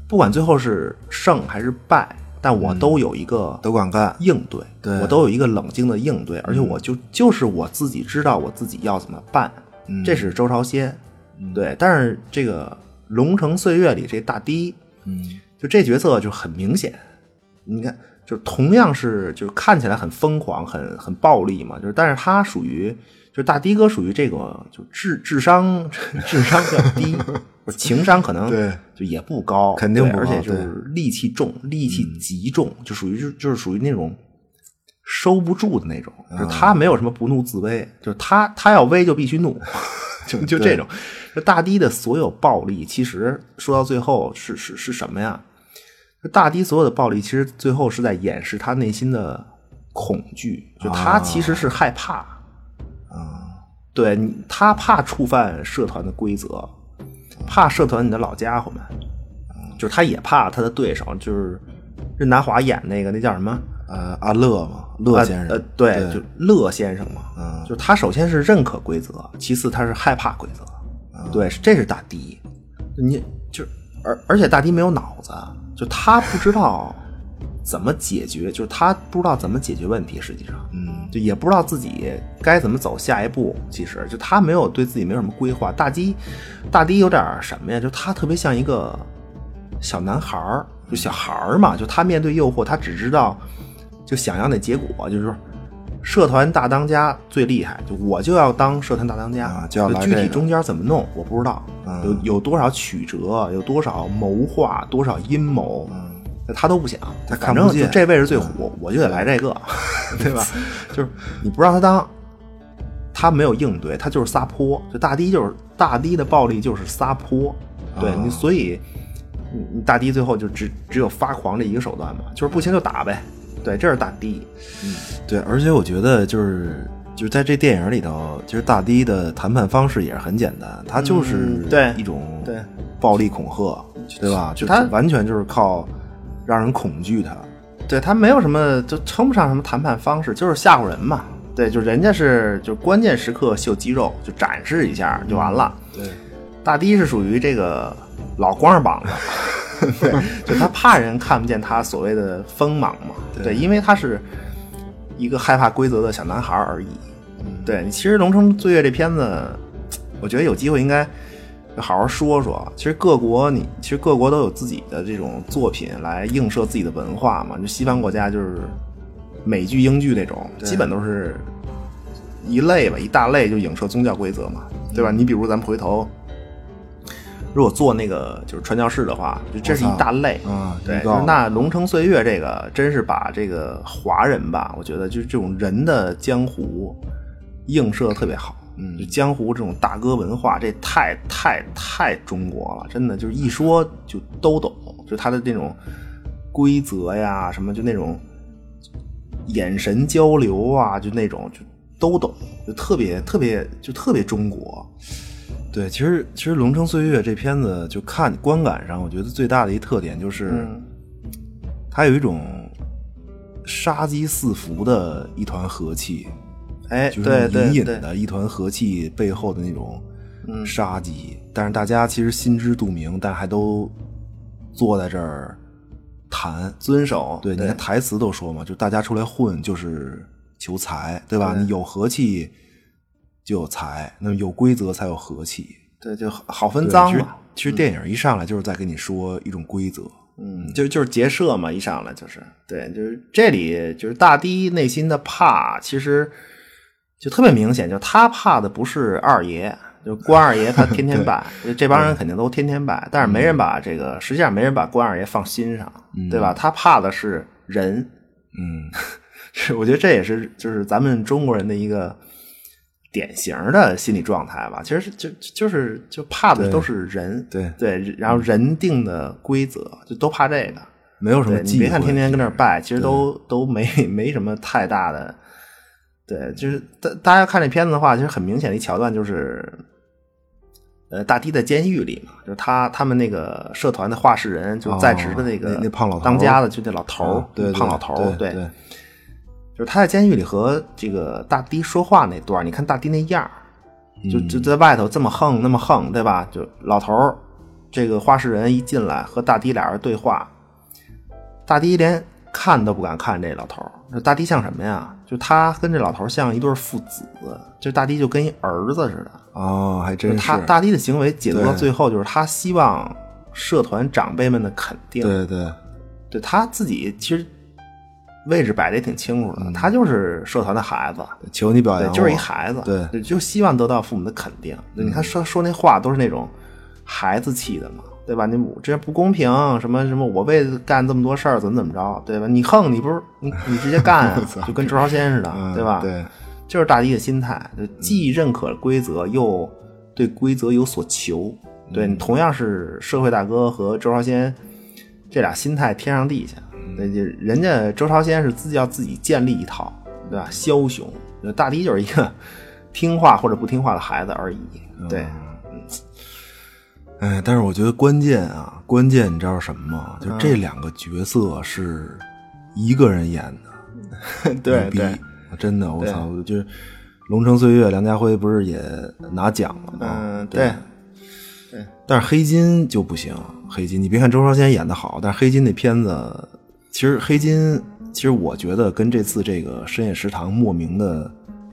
不管最后是胜还是败，但我都有一个都敢干，应对，对我都有一个冷静的应对，而且我就就是我自己知道我自己要怎么办，这是周朝先，对。但是这个《龙城岁月》里这大堤，嗯，就这角色就很明显，你看，就同样是就看起来很疯狂、很很暴力嘛，就是但是他属于就是大堤哥属于这个就智智商智商比较低，不 <laughs> 情商可能对。就也不高，肯定不高对而且就是戾气重，戾气极重，就属于就就是属于那种。收不住的那种，就是他没有什么不怒自威，就是他他要威就必须怒，<laughs> 就 <laughs> 就这种。这大堤的所有暴力，其实说到最后是是是什么呀？大堤所有的暴力，其实最后是在掩饰他内心的恐惧，就他其实是害怕啊，对，他怕触犯社团的规则，怕社团里的老家伙们，就是他也怕他的对手，就是任达华演那个那叫什么？呃，阿乐嘛，乐先生，呃，对，就乐先生嘛，嗯，就是他首先是认可规则，其次他是害怕规则，对，这是大迪，你就而而且大迪没有脑子，就他不知道怎么解决，就是他不知道怎么解决问题，实际上，嗯，就也不知道自己该怎么走下一步，其实就他没有对自己没有什么规划。大迪，大迪有点什么呀？就他特别像一个小男孩儿，就小孩儿嘛，就他面对诱惑，他只知道。就想要那结果，就是说，社团大当家最厉害，就我就要当社团大当家，就要来具体中间怎么弄，我不知道，有有多少曲折，有多少谋划，多少阴谋，他都不想，他反正就这位置最虎，我就得来这个，<laughs> 对吧？<laughs> 就是你不让他当，他没有应对，他就是撒泼，就大堤就是大堤的暴力就是撒泼，对你，所以你大堤最后就只只有发狂这一个手段嘛，就是不行就打呗。对，这是大堤，嗯，对，而且我觉得就是就是在这电影里头，其实大堤的谈判方式也是很简单，他就是对一种对暴力恐吓，对吧？就他完全就是靠让人恐惧他，对他没有什么，就称不上什么谈判方式，就是吓唬人嘛。对，就人家是就关键时刻秀肌肉，就展示一下就完了。对，大堤是属于这个老光着膀子。<laughs> 对，就他怕人看不见他所谓的锋芒嘛。对，因为他是一个害怕规则的小男孩而已。对你，其实《龙城岁月》这片子，<tsk> 我觉得有机会应该好好说说。其实各国，你其实各国都有自己的这种作品来映射自己的文化嘛。就西方国家就是美剧、英剧那种，基本都是一类吧，一大类就影射宗教规则嘛，对吧？你比如咱们回头。如果做那个就是传教士的话，就这是一大类啊。对，那《龙城岁月》这个真是把这个华人吧，我觉得就是这种人的江湖映射特别好。嗯，就江湖这种大哥文化，这太太太中国了，真的就是一说就都懂。就他的那种规则呀，什么就那种眼神交流啊，就那种就都懂，就特别特别就特别中国。对，其实其实《龙城岁月》这片子就看观感上，我觉得最大的一特点就是，它有一种杀机四伏的一团和气，哎，就是隐隐的一团和气背后的那种杀机，但是大家其实心知肚明，但还都坐在这儿谈遵守。对，你看台词都说嘛，就大家出来混就是求财，对吧？你有和气。就有财，那么有规则才有和气，对，就好分赃嘛。其实电影一上来就是在跟你说一种规则，嗯，就就是结社嘛，一上来就是，对，就是这里就是大堤内心的怕，其实就特别明显，就他怕的不是二爷，就关二爷，他 <laughs> 天天拜，这帮人肯定都天天拜，但是没人把这个，实际上没人把关二爷放心上，对吧？他怕的是人，嗯，<laughs> 是，我觉得这也是就是咱们中国人的一个。典型的心理状态吧，其实是就就是就怕的都是人，对对，然后人定的规则就都怕这个，没有什么。你别看天天跟那儿拜，其实都都没没什么太大的。对，就是大大家看这片子的话，其实很明显的一桥段就是，呃，大堤在监狱里嘛，就是他他们那个社团的话事人就在职的那个那胖老头当家的就那老头对胖老头对。就是他在监狱里和这个大堤说话那段，你看大堤那样就就在外头这么横那么横，对吧？就老头这个话事人一进来和大堤俩人对话，大堤连看都不敢看这老头这大堤像什么呀？就他跟这老头像一对父子，这大堤就跟一儿子似的哦，还真是。他大堤的行为解读到最后，就是他希望社团长辈们的肯定。对对，对他自己其实。位置摆的也挺清楚的，他就是社团的孩子，求你表扬就是一孩子，对，就希望得到父母的肯定。你看说说那话都是那种孩子气的嘛，对吧？你这不公平，什么什么，我为干这么多事儿，怎么怎么着，对吧？你横，你不是你你直接干啊，<laughs> 就跟周朝先似的，对吧？对，就是大一的心态，就既认可规则，又对规则有所求。对你同样是社会大哥和周朝先，这俩心态天上地下。那就人家周朝先是自己要自己建立一套，对吧？枭雄，大堤就是一个 <laughs> 听话或者不听话的孩子而已。对，哎，但是我觉得关键啊，关键你知道什么吗？就这两个角色是一个人演的，<laughs> 对对，真的，我操，就是《龙城岁月》，梁家辉不是也拿奖了吗？嗯，对对，但是黑金就不行，黑金你别看周朝先演的好，但是黑金那片子，其实黑金，其实我觉得跟这次这个深夜食堂莫名的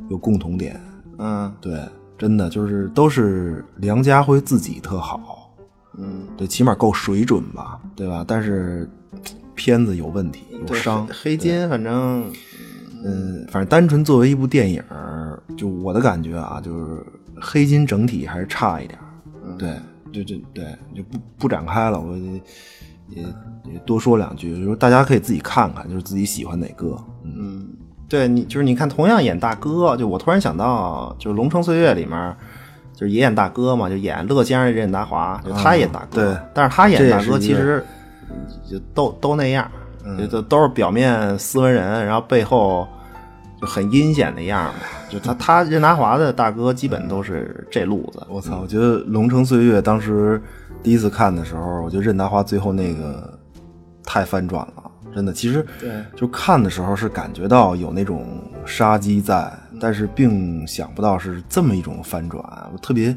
有共同点，嗯对，真的就是都是梁家辉自己特好，嗯，对，起码够水准吧，对吧？但是片子有问题，有对伤。黑金，反正嗯，反正单纯作为一部电影，就我的感觉啊，就是黑金整体还是差一点对。对，就就对，就不不展开了，我也也也多说两句，就是大家可以自己看看，就是自己喜欢哪个。嗯，对你就是你看，同样演大哥，就我突然想到，就是《龙城岁月》里面，就是也演大哥嘛，就演乐先生任达华，就他演大哥，对但是他演大哥其实就都都那样，就都都是表面斯文人，然后背后就很阴险的样儿。就他他任达华的大哥基本都是这路子，我操，我觉得《龙城岁月》当时第一次看的时候，我觉得任达华最后那个太翻转了，真的。其实对就看的时候是感觉到有那种杀机在，但是并想不到是这么一种翻转，我特别，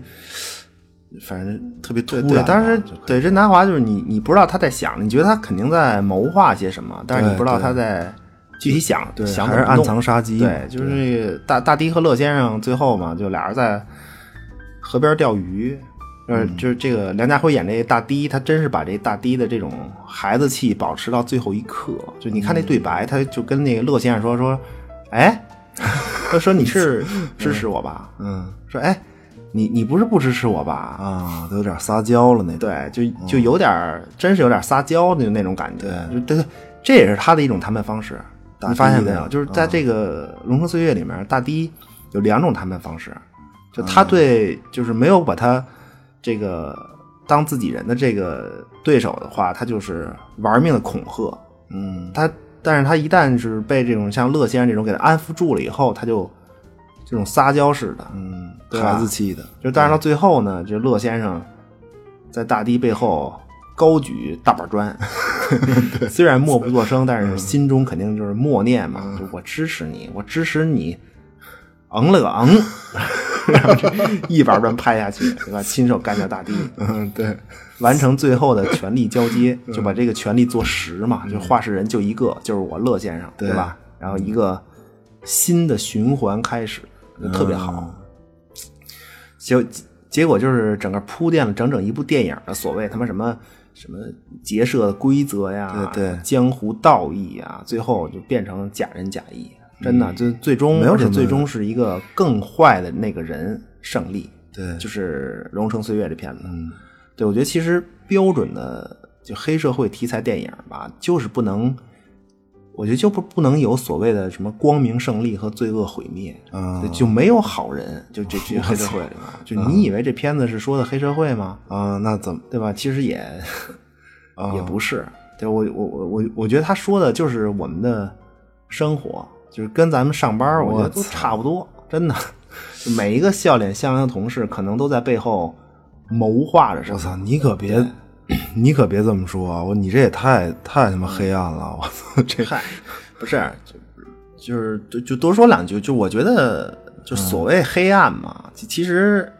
反正特别突然吧。对对，当时对任达华就是你，你不知道他在想，你觉得他肯定在谋划些什么，但是你不知道他在具体想对想怎么弄还是暗藏杀机。对，就是这个大大迪和乐先生最后嘛，就俩人在河边钓鱼。呃，嗯就是这个梁家辉演这大堤，他真是把这大堤的这种孩子气保持到最后一刻。就你看那对白，他就跟那个乐先生说说，哎，他说你是 <laughs> 支持我吧？嗯说哎，你你不是不支持我吧？啊，都有点撒娇了那。对，就就有点，真是有点撒娇的那种感觉。对就对，这也是他的一种谈判方式。你发现没有？就是在这个《龙城岁月》里面，大堤有两种谈判方式，就他对就是没有把他这个当自己人的这个对手的话，他就是玩命的恐吓。嗯，他，但是他一旦是被这种像乐先生这种给他安抚住了以后，他就这种撒娇似的，嗯，孩子气的。就但是到最后呢，这乐先生在大堤背后高举大板砖，<laughs> 虽然默不作声，但是心中肯定就是默念嘛，就我支持你，我支持你，嗯了个嗯，然后这一板砖拍下去，对吧？亲手干掉大帝，嗯，对，完成最后的权力交接，就把这个权力做实嘛，就话事人就一个，就是我乐先生，对对吧？然后一个新的循环开始，就特别好。结结果就是整个铺垫了整整一部电影的所谓他妈什么什么结社的规则呀，对对江湖道义啊，最后就变成假仁假义，真的，就最终而且最终是一个更坏的那个人胜利，对。就是《荣城岁月》这片子，嗯，对我觉得其实标准的就黑社会题材电影吧，就是不能。我觉得就不不能有所谓的什么光明胜利和罪恶毁灭，啊。就就没有好人，就这 <laughs> 这黑社会里面，就你以为这片子是说的黑社会吗？啊，那怎么？对吧？其实也啊。也不是，对我我我我我觉得他说的就是我们的生活，就是跟咱们上班，我觉得都差不多，真的。就 <laughs> 每一个笑脸相迎的同事，可能都在背后谋划着什么。我操，你可别，你可别这么说啊！我你这也太太他妈黑暗了！我操，这嗨，不是，就就是就就多说两句，就我觉得，就所谓黑暗嘛，其其实，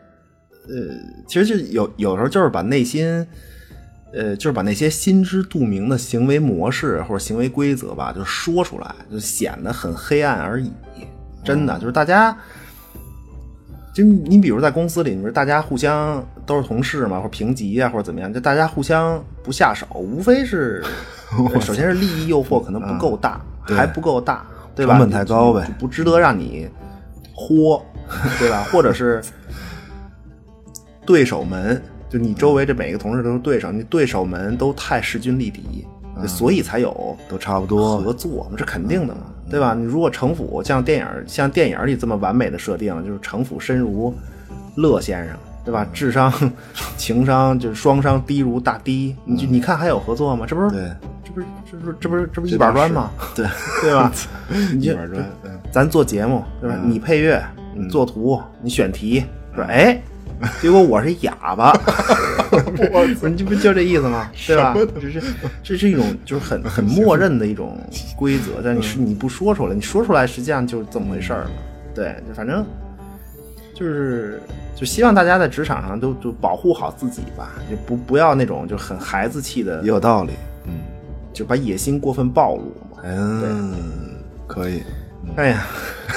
呃，其实就有有时候就是把内心，呃，就是把那些心知肚明的行为模式或者行为规则吧，就说出来，就显得很黑暗而已。真的，就是大家。就你比如在公司里，你说大家互相都是同事嘛，或者平级啊，或者怎么样，就大家互相不下手，无非是 <laughs> 首先是利益诱惑可能不够大，对 <laughs> 还不够大，对吧？成本太高呗不值得让你豁，对吧？或者是 <laughs> 对手们，就你周围这每个同事都是对手，你对手们都太势均力敌，就所以才有都差不多合作嘛，这肯定的嘛，对吧？你如果城府像电影像电影里这么完美的设定，就是城府深如乐先生，对吧？智商、<laughs> 情商就是双商低如大低，你就你看还有合作吗？这不是对，这不是这不是这不是这不是一板砖吗？对对吧？你就咱做节目对吧？你配乐，你作图，你选题，说哎，结果我是哑巴，<laughs> 我操，你这不就这意思吗？对吧？这是这是一种就是很很默认的一种规则，但你是你不说出来，你说出来实际上就是这么回事儿嘛。对，就反正就是就希望大家在职场上都都保护好自己吧，就不不要那种就很孩子气的也，有道理。嗯就把野心过分暴露嘛。嗯，可以。哎呀，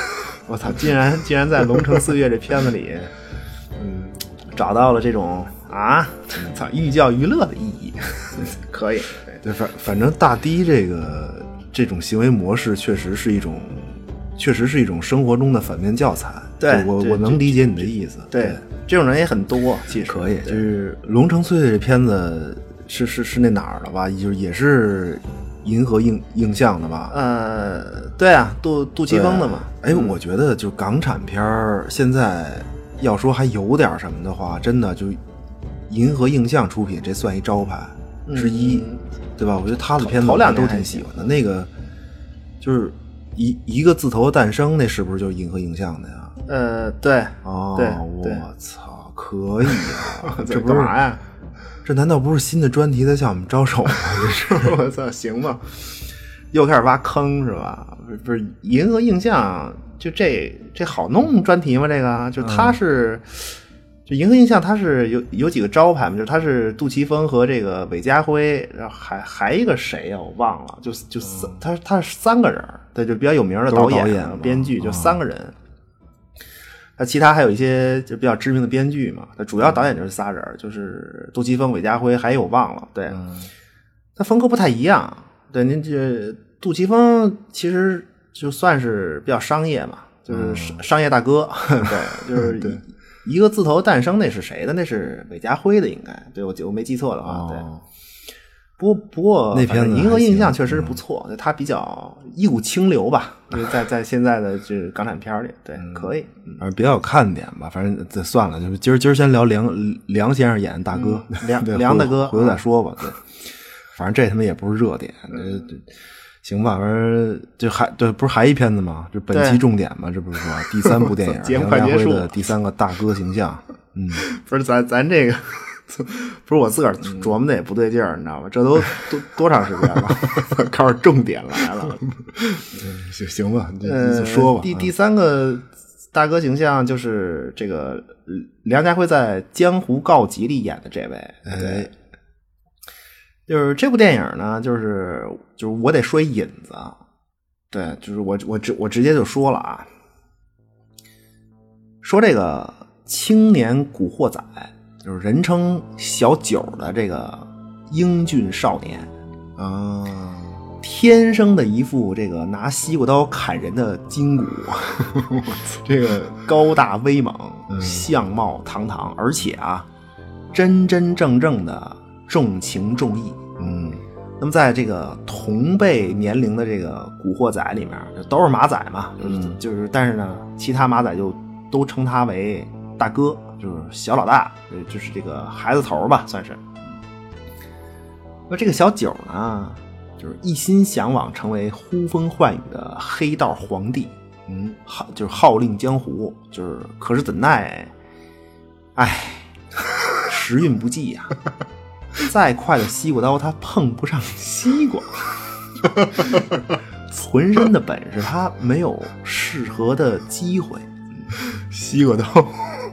<laughs> 我操！竟然竟然在《龙城四月》这片子里，<laughs> 嗯，找到了这种啊，操，寓教于乐的意义，<laughs> 可以。对，反反正大堤这个这种行为模式，确实是一种，确实是一种生活中的反面教材。对对我我能理解你的意思。对，这种人也很多，其实可以，就是《龙城翠翠》这片子是是是那哪儿的吧？就是也是银河映映像的吧？呃，对啊，杜杜琪峰的嘛。哎，我觉得就港产片儿现在要说还有点什么的话，真的就银河映像出品，这算一招牌之一，对吧？我觉得他的片子我都两年还挺喜欢的。那个就是一一个字头的诞生，那是不是就是银河映像的呀？呃，对，哦，对对我操，可以啊！<laughs> 这不是干嘛呀？这难道不是新的专题在向我们招手吗？这是 <laughs> 我操，行吧，又开始挖坑是吧？不是不是，银河映像就这这好弄专题吗？这个就他是。就银河印象，他是有有几个招牌嘛？就是它是杜琪峰和这个韦家辉，然后还还一个谁呀、我忘了，就就三，他他是三个人，对，就比较有名的导演编剧，就啊三个人。那其他还有一些就比较知名的编剧嘛，那主要导演就是仨人儿，就是杜琪峰、韦家辉，还有我忘了，对，他风格不太一样。对，您这杜琪峰其实就算是比较商业嘛，就是商商业大哥，<laughs> 对，就是对一个字头诞生，那是谁的？那是韦家辉的，应该对我记我没记错的话，对。哦，不过不过，那片银河印象确实是不错，它比较一股清流吧，就是在 <laughs> 在现在的这个港产片里，对，可以。嗯反正比较有看点吧。反正这算了，就是今儿今儿先聊梁梁先生演的大哥，梁 <laughs> 梁大哥回头再说吧。对，反正这他妈也不是热点，行吧。反正这还对，不是还一片子吗？这本期重点嘛，这不是说第三部电影 <laughs> 节目梁家辉快结束的第三个大哥形象。嗯，<laughs> 不是咱咱这个，<laughs> 不是我自个儿琢磨的也不对劲儿，你知道吗？这都多多长时间了？开始重点来了。行行吧，你说吧。第第三个大哥形象就是这个呃梁家辉在《江湖告急》里演的这位，哎，就是这部电影呢，就是就是我得说一引子，对，就是我我直我直接就说了啊，说这个青年古惑仔，就是人称小九的这个英俊少年，啊，天生的一副这个拿西瓜刀砍人的筋骨，<laughs> 这个高大威猛，相貌堂堂，而且啊，真真正正的重情重义。嗯那么在这个同辈年龄的这个古惑仔里面，就都是马仔嘛，就是、嗯就是，但是呢，其他马仔就都称他为大哥，就是小老大，呃就是这个孩子头吧，算是。那这个小九呢，就是一心向往成为呼风唤雨的黑道皇帝，嗯，号就是号令江湖，就是可是怎奈，唉，时运不济呀、<laughs> 再快的西瓜刀，他碰不上西瓜。浑身的本事，他没有适合的机会。西瓜刀，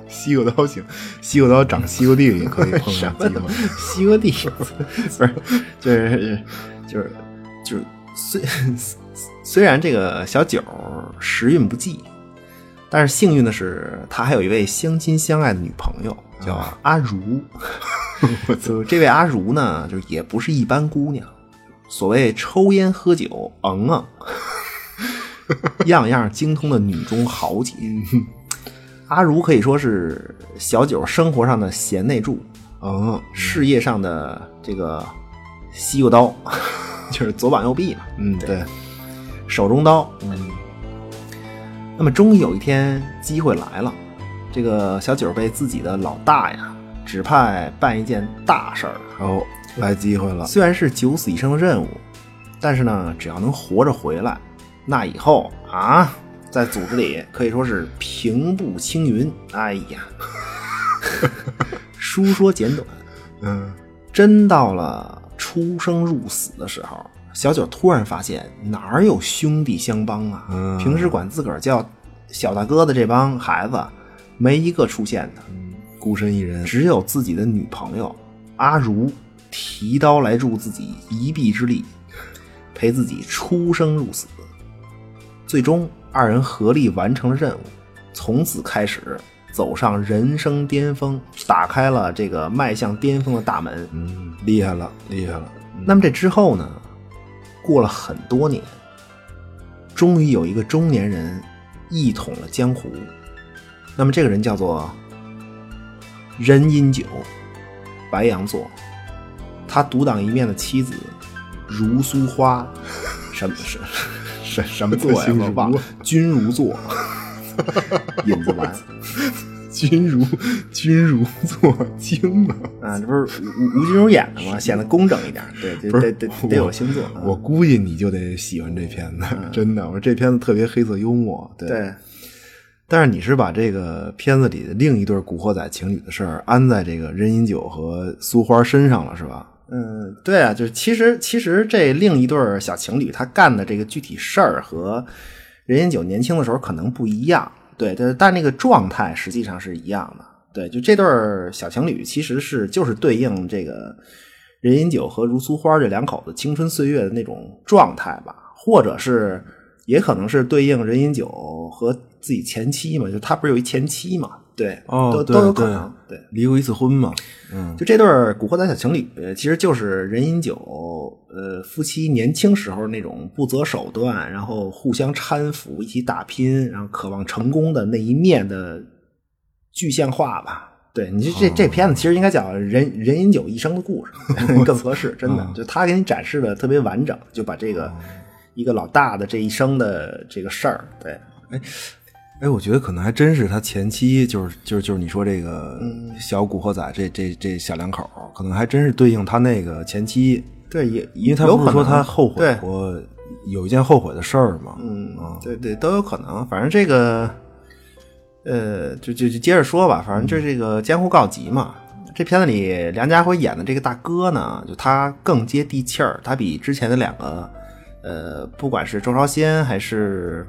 西瓜刀行，西瓜刀长西瓜地里可以碰上机会。西瓜地不是，就是就是就是虽虽然这个小九时运不济，但是幸运的是，他还有一位相亲相爱的女朋友，叫阿如。<laughs> 就这位阿如呢，就也不是一般姑娘，所谓抽烟喝酒，嗯嗯，<laughs> 样样精通的女中豪杰。阿如可以说是小九生活上的贤内助，嗯，事业上的这个西瓜刀，<laughs> 就是左膀右臂嘛，嗯，对，手中刀。嗯，那么终于有一天机会来了，这个小九被自己的老大呀指派办一件大事儿。哦，来机会了。虽然是九死一生的任务，但是呢，只要能活着回来，那以后啊，在组织里可以说是平步青云。哎呀，<laughs> 书说简短，嗯真到了出生入死的时候，小九突然发现哪儿有兄弟相帮啊？嗯平时管自个儿叫小大哥的这帮孩子，没一个出现的，孤身一人，只有自己的女朋友阿如提刀来助自己一臂之力，陪自己出生入死。最终，二人合力完成了任务，从此开始走上人生巅峰，打开了这个迈向巅峰的大门。嗯，厉害了，厉害了，那么这之后呢？过了很多年，终于有一个中年人一统了江湖。那么这个人叫做任饮酒，白羊座。他独当一面的妻子如苏花，<laughs> 什么什什什么座呀？<laughs> 我忘了，君如座，<laughs> 引子完。君如君如座惊了。啊，这不是吴吴君如演的吗？显得工整一点。对，得得得得有星座。啊我估计你就得喜欢这片子，真的。我说这片子特别黑色幽默，对。但是你是把这个片子里的另一对古惑仔情侣的事儿安在这个任饮酒和苏花身上了，是吧？嗯，对啊，就是其实其实这另一对小情侣他干的这个具体事儿和任饮酒年轻的时候可能不一样，对，但但那个状态实际上是一样的。对，就这对小情侣其实是就是对应这个任饮酒和如苏花这两口子青春岁月的那种状态吧，或者是也可能是对应任饮酒和自己前妻嘛，就他不是有一前妻嘛？对，都哦对都有可能，对。离过一次婚嘛？嗯，就这对儿古惑仔小情侣，呃其实就是任饮酒，呃，夫妻年轻时候那种不择手段，然后互相搀扶，一起打拼，然后渴望成功的那一面的具象化吧。对你这这这片子其实应该讲任任饮酒一生的故事 <laughs> 更合适，真的，就他给你展示的特别完整，就把这个一个老大的这一生的这个事儿，对，哎，哎我觉得可能还真是他前妻，就是就是就是你说这个小古惑仔这这这小两口，可能还真是对应他那个前妻，对，也因为他不是说他后悔对过有一件后悔的事儿嘛？嗯，对对，都有可能。反正这个，呃，就就就接着说吧。反正就这个江湖告急嘛。这片子里梁家辉演的这个大哥呢，就他更接地气儿，他比之前的两个，呃，不管是周朝鲜还是，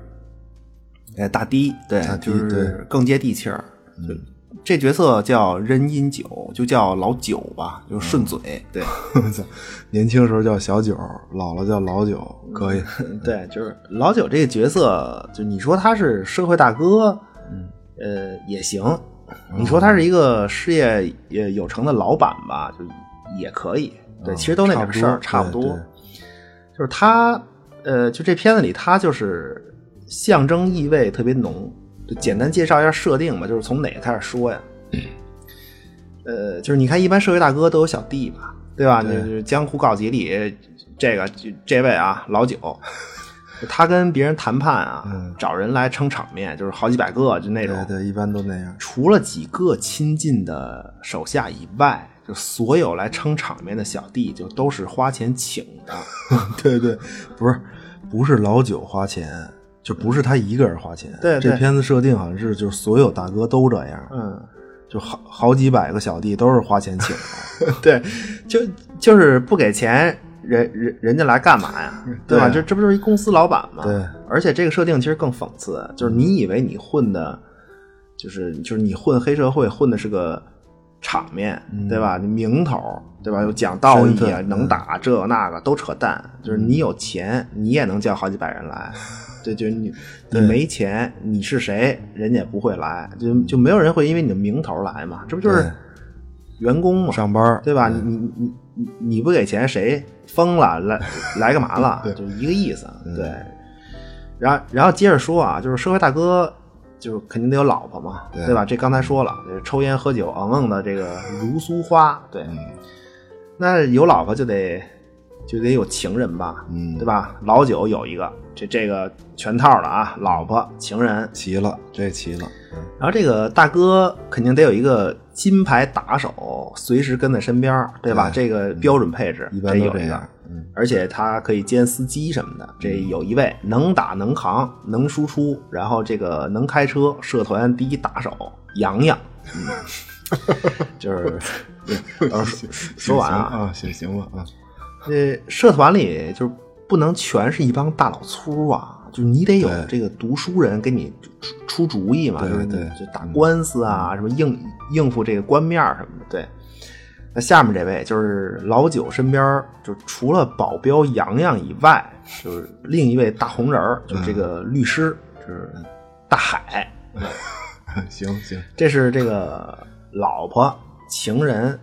呃，大堤，对，大就是更接地气儿。就这角色叫任饮九，就叫老九吧，就顺嘴。对，<laughs> 年轻时候叫小九，老了叫老九，可以。<laughs> 对，就是老九这个角色，就你说他是社会大哥，嗯，呃，也行。你说他是一个事业也有成的老板吧，就也可以。对，其实都那点事儿，差不多。就是他，呃，就这片子里他就是象征意味特别浓。就简单介绍一下设定吧，就是从哪个开始说呀？呃，就是你看，一般社会大哥都有小弟嘛，对吧？对就是江湖告急里，这个就这位啊，老九，他跟别人谈判啊，嗯找人来撑场面，就是好几百个，就那种。对对，一般都那样。除了几个亲近的手下以外，就所有来撑场面的小弟，就都是花钱请的。<laughs> 对对，不是不是老九花钱，就不是他一个人花钱。对对这片子设定好像是就是所有大哥都这样，嗯，就好好几百个小弟都是花钱请的。<laughs> 对，就就是不给钱，人人人家来干嘛呀？对吧？这这不就是一公司老板吗？对，而且这个设定其实更讽刺，就是你以为你混的，就是就是你混黑社会混的是个场面，对吧？你名头，对吧？有讲道义啊，能打这个那个都扯淡。就是你有钱，你也能叫好几百人来。<laughs> 对，就是你，你没钱，你是谁，人家也不会来，就就没有人会因为你的名头来嘛。这不就是员工嘛？上班对吧？你你你你你不给钱，谁疯了来来干嘛了？<laughs> 就一个意思。对，然后然后接着说啊，就是社会大哥，就是肯定得有老婆嘛，对对吧？这刚才说了，就是抽烟喝酒嗯嗯的这个如苏花，对，那有老婆就得就得有情人吧，嗯对吧？老九有一个，这这个全套的啊，老婆情人，齐了，这齐了。嗯然后这个大哥肯定得有一个金牌打手，随时跟在身边，对吧？对这个标准配置，一般都有一个这样。嗯而且他可以兼司机什么的。这有一位能打能扛能输出，然后这个能开车，社团第一打手洋洋，嗯，就是 <laughs> 说说完啊，啊，行行吧啊，这社团里就是不能全是一帮大老粗啊，就是你得有这个读书人给你出出主意嘛，就是你对对就打官司啊，什么应应付这个官面儿什么的。对，那下面这位就是老九身边，就除了保镖洋洋以外，就是另一位大红人儿，就是这个律师，就是大海。<laughs> 行行，这是这个老婆、情人、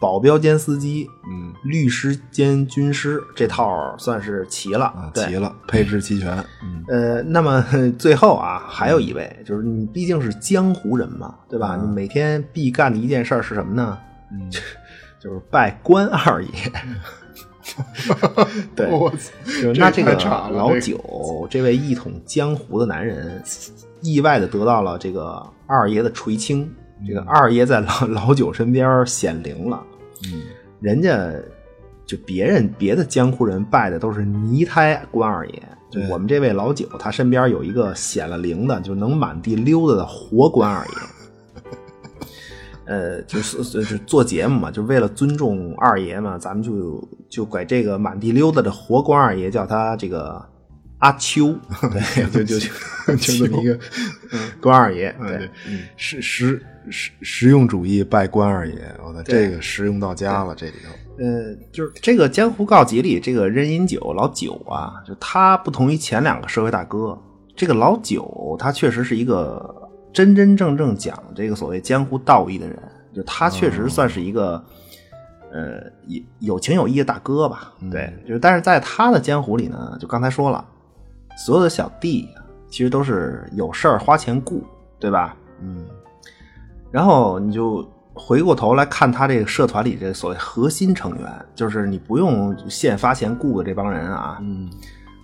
保镖兼司机，嗯律师兼军师，这套算是齐了。啊，齐了，配置齐全，嗯呃，那么 <laughs> 最后啊，还有一位，就是你毕竟是江湖人嘛，对吧？你每天必干的一件事儿是什么呢？嗯，<laughs> 就是拜关二爷。<laughs> 对，我就是那这个老九这位一统江湖的男人，意外的得到了这个二爷的垂青。这个二爷在老老九身边显灵了，嗯人家就别人别的江湖人拜的都是泥胎关二爷，就我们这位老九，他身边有一个显了灵的，就能满地溜达的活关二爷。呃，就是就是做节目嘛，就为了尊重二爷嘛，咱们就就管这个满地溜达的活关二爷叫他这个阿秋，<laughs> 对，就就就就这么一个 <laughs> 关二爷，对对，实实实实用主义拜关二爷，我的这个实用到家了，这里头，呃，就是这个《江湖告急》里这个任饮酒老九啊，就他不同于前两个社会大哥，这个老九他确实是一个真真正正讲这个所谓江湖道义的人，就他确实算是一个、呃有有情有义的大哥吧。对，就是但是在他的江湖里呢，就刚才说了，所有的小弟其实都是有事儿花钱雇，对吧？嗯然后你就回过头来看他这个社团里这所谓核心成员，就是你不用现发钱雇的这帮人啊。嗯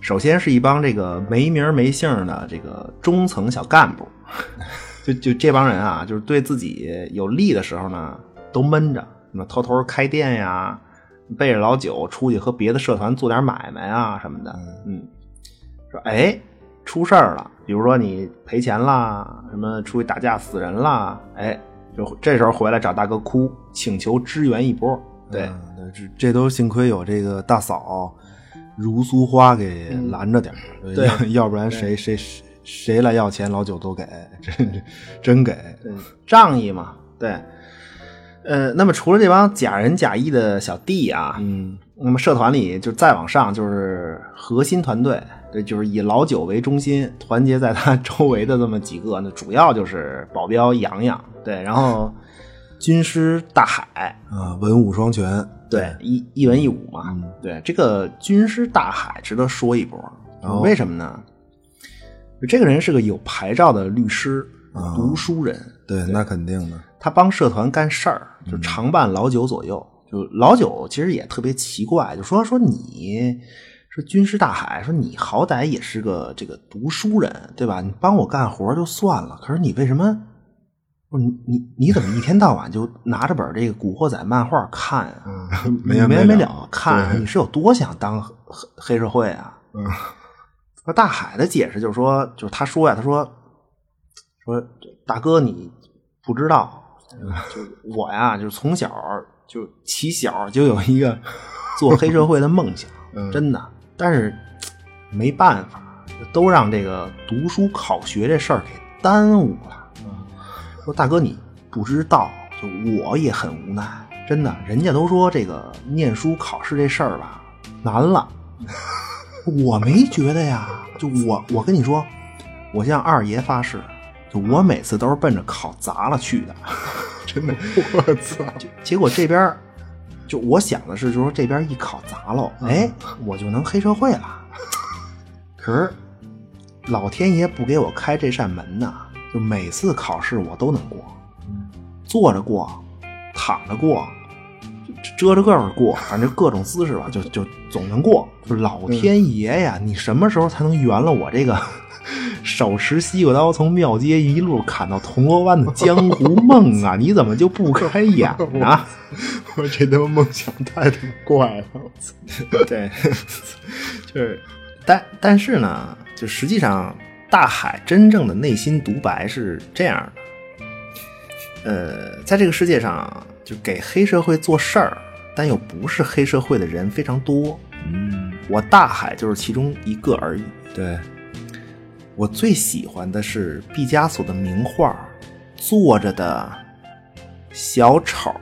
首先是一帮这个没名没姓的这个中层小干部，<laughs> 就就这帮人啊，就是对自己有利的时候呢，都闷着，什么偷偷开店呀，背着老九出去和别的社团做点买卖啊什么的。嗯，说哎出事儿了，比如说你赔钱啦，什么出去打架死人啦，哎，就这时候回来找大哥哭，请求支援一波。对，嗯这这都幸亏有这个大嫂如苏花给拦着点儿，对要要不然谁谁谁谁来要钱，老九都给，真真给，对，仗义嘛，对。呃，那么除了这帮假仁假义的小弟啊，嗯那么社团里就再往上就是核心团队，对，就是以老九为中心，团结在他 <laughs> 周围的这么几个，那主要就是保镖洋洋，对，然后军师大海，啊，文武双全，对，一一文一武嘛。嗯对，这个军师大海值得说一波。哦为什么呢？就这个人是个有牌照的律师、哦读书人，对，那肯定的，他帮社团干事儿，就常伴老九左右。就老九其实也特别奇怪，就说说你说军师大海，说你好歹也是个这个读书人，对吧？你帮我干活就算了，可是你为什么？不是你你你怎么一天到晚就拿着本这个《古惑仔》漫画看啊？嗯没没完没了看，对你是有多想当黑黑黑社会啊？嗯说大海的解释就是说，就是他说呀，他说说大哥你不知道，就我呀，就是从小就起小就有一个做黑社会的梦想，<laughs> 嗯真的，但是没办法，都让这个读书考学这事儿给耽误了。说大哥你不知道，就我也很无奈，真的，人家都说这个念书考试这事儿吧难了，<laughs> 我没觉得呀，就我我跟你说，我向二爷发誓，就我每次都是奔着考砸了去的，<laughs> 真的，我操，结果这边就我想的是，就说这边一考砸喽，哎，我就能黑社会了。可是老天爷不给我开这扇门呐，就每次考试我都能过，坐着过，躺着过，就遮着个儿过，反正各种姿势吧，就就总能过。就老天爷呀，你什么时候才能圆了我这个 <laughs> 手持西瓜刀从庙街一路砍到铜锣湾的江湖梦啊？你怎么就不开眼啊？<laughs> 我这他妈梦想太他妈怪了，对，<laughs> 就是，但但是呢，就实际上大海真正的内心独白是这样的，呃，在这个世界上，就给黑社会做事儿，但又不是黑社会的人非常多。嗯，我大海就是其中一个而已。对，我最喜欢的是毕加索的名画，坐着的小丑。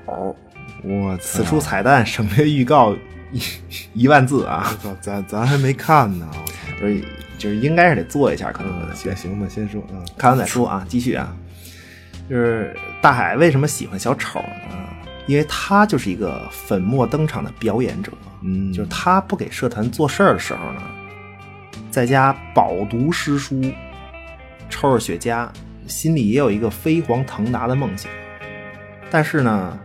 我此处彩蛋省略预告一一万字啊！我操，咱咱还没看呢，我操！不是，就是应该是得做一下，可能嗯，行行吧，先说，嗯，看完再说啊。继续啊，就是大海为什么喜欢小丑呢？因为他就是一个粉墨登场的表演者，嗯就是他不给社团做事儿的时候呢，在家饱读诗书，抽着雪茄，心里也有一个飞黄腾达的梦想。但是呢，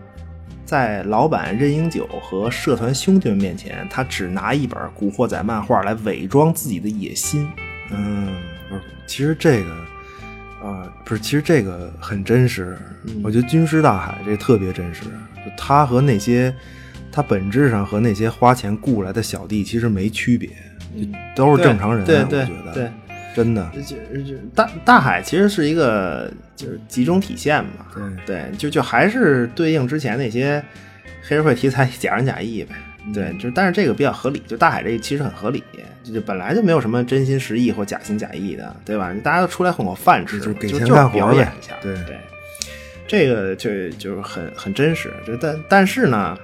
在老板任英九和社团兄弟们面前，他只拿一本《古惑仔》漫画来伪装自己的野心。嗯，其实这个，啊、不是，其实这个很真实。我觉得军师大海这特别真实，就他和那些，他本质上和那些花钱雇来的小弟其实没区别，就都是正常人。对对我觉得，对，真的，就就大大海其实是一个就是集中体现嘛，对对，就就还是对应之前那些黑社会题材 <laughs> 假仁假义呗，对，就但是这个比较合理，就大海这个其实很合理，就就本来就没有什么真心实意或假心假意的，对吧？大家都出来混口饭吃，就给钱就表演一下，对对，这个就就是很很真实，就但但是呢，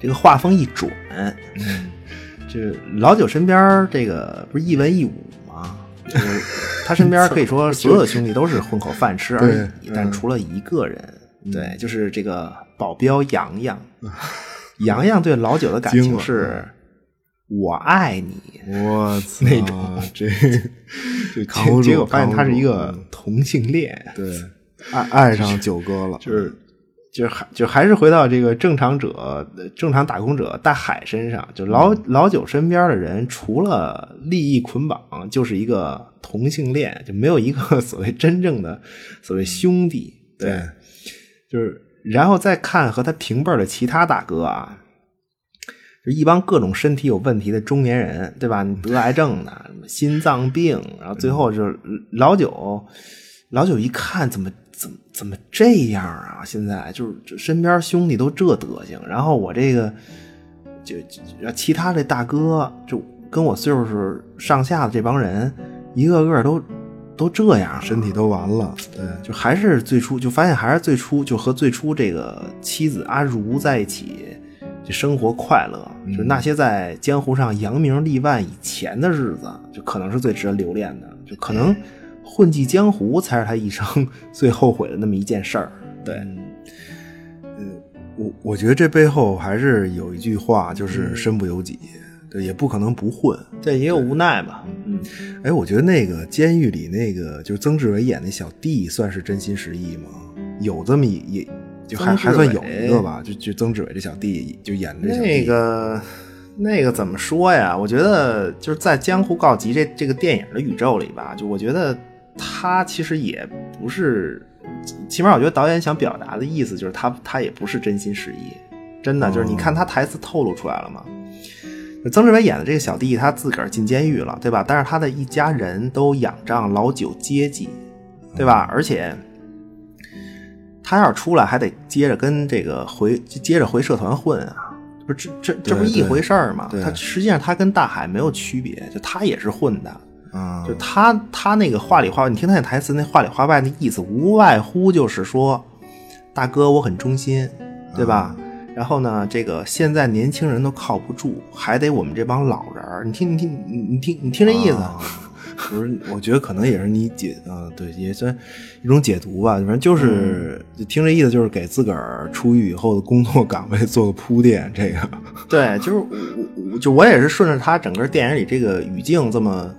这个画风一转，嗯，就是老九身边这个不是一文一武吗？就是他身边可以说 <laughs> 所有的兄弟都是混口饭吃而已，但除了一个人，对，就是这个保镖洋洋。<laughs> 洋洋对老九的感情是“我爱你。我操，那种。<laughs> 这 <laughs> 这”，结果发现他是一个同性恋，对，爱爱上九哥了，就是就是还就还是回到这个正常者、正常打工者大海身上，就老老九身边的人，除了利益捆绑，就是一个同性恋，就没有一个所谓真正的所谓兄弟。对，就是然后再看和他平辈的其他大哥啊。就一帮各种身体有问题的中年人，对吧？你得癌症的，什么心脏病，然后最后就老九，老九一看怎么怎么怎么这样啊？现在就是身边兄弟都这德行，然后我这个就就其他这大哥，就跟我岁数上下的这帮人，一个个都都这样，身体都完了，对，就还是最初就发现还是最初就和最初这个妻子阿如在一起，就生活快乐。就那些在江湖上扬名立万以前的日子，就可能是最值得留恋的。就可能混迹江湖才是他一生最后悔的那么一件事儿。对，我我觉得这背后还是有一句话，就是身不由己，对，也不可能不混。这也有无奈吧。嗯，哎，我觉得那个监狱里那个就是曾志伟演那小弟，算是真心实意吗？有这么一也就还还算有一个吧，就就曾志伟这小弟就演的这小弟，那个那个怎么说呀？我觉得就是在《江湖告急》这这个电影的宇宙里吧，就我觉得他其实也不是，起码我觉得导演想表达的意思就是他他也不是真心实意，真的就是你看他台词透露出来了吗？曾志伟演的这个小弟，他自个儿进监狱了，对吧？但是他的一家人都仰仗老九接济，对吧？而且他要是出来，还得接着跟这个回接着回社团混啊，不是这这这不是一回事儿吗？他实际上他跟大海没有区别，就他也是混的，啊，就他他那个话里话外，你听他那台词，那话里话外那意思，无外乎就是说，大哥我很忠心，对吧？然后呢，这个现在年轻人都靠不住，还得我们这帮老人儿。你听，你听，你你听，你听这意思，啊 <laughs> 不是，我觉得可能也是你解，啊，对，也算一种解读吧。反正就是、听这意思，就是给自个儿出狱以后的工作岗位做个铺垫。这个，对，就是我我就我也是顺着他整个电影里这个语境这么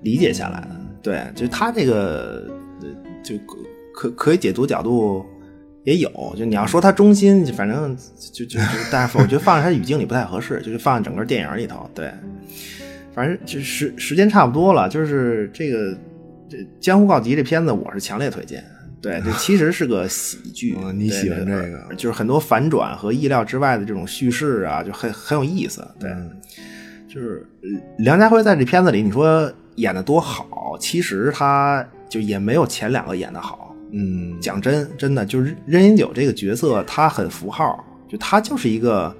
理解下来的。对，就是他这个呃就可可可以解读角度也有，就你要说他忠心，反正就就就，但是我觉得放在他语境里不太合适，就是放在整个电影里头。对，反正就时时间差不多了，就是这个这《江湖告急》这片子，我是强烈推荐。对，这其实是个喜剧。<laughs> 你喜欢这个？就是很多反转和意料之外的这种叙事啊，就很很有意思。对，就是梁家辉在这片子里，你说演的多好，其实他就也没有前两个演的好。嗯，讲真，真的就是任饮九这个角色，他很符号，就他就是一个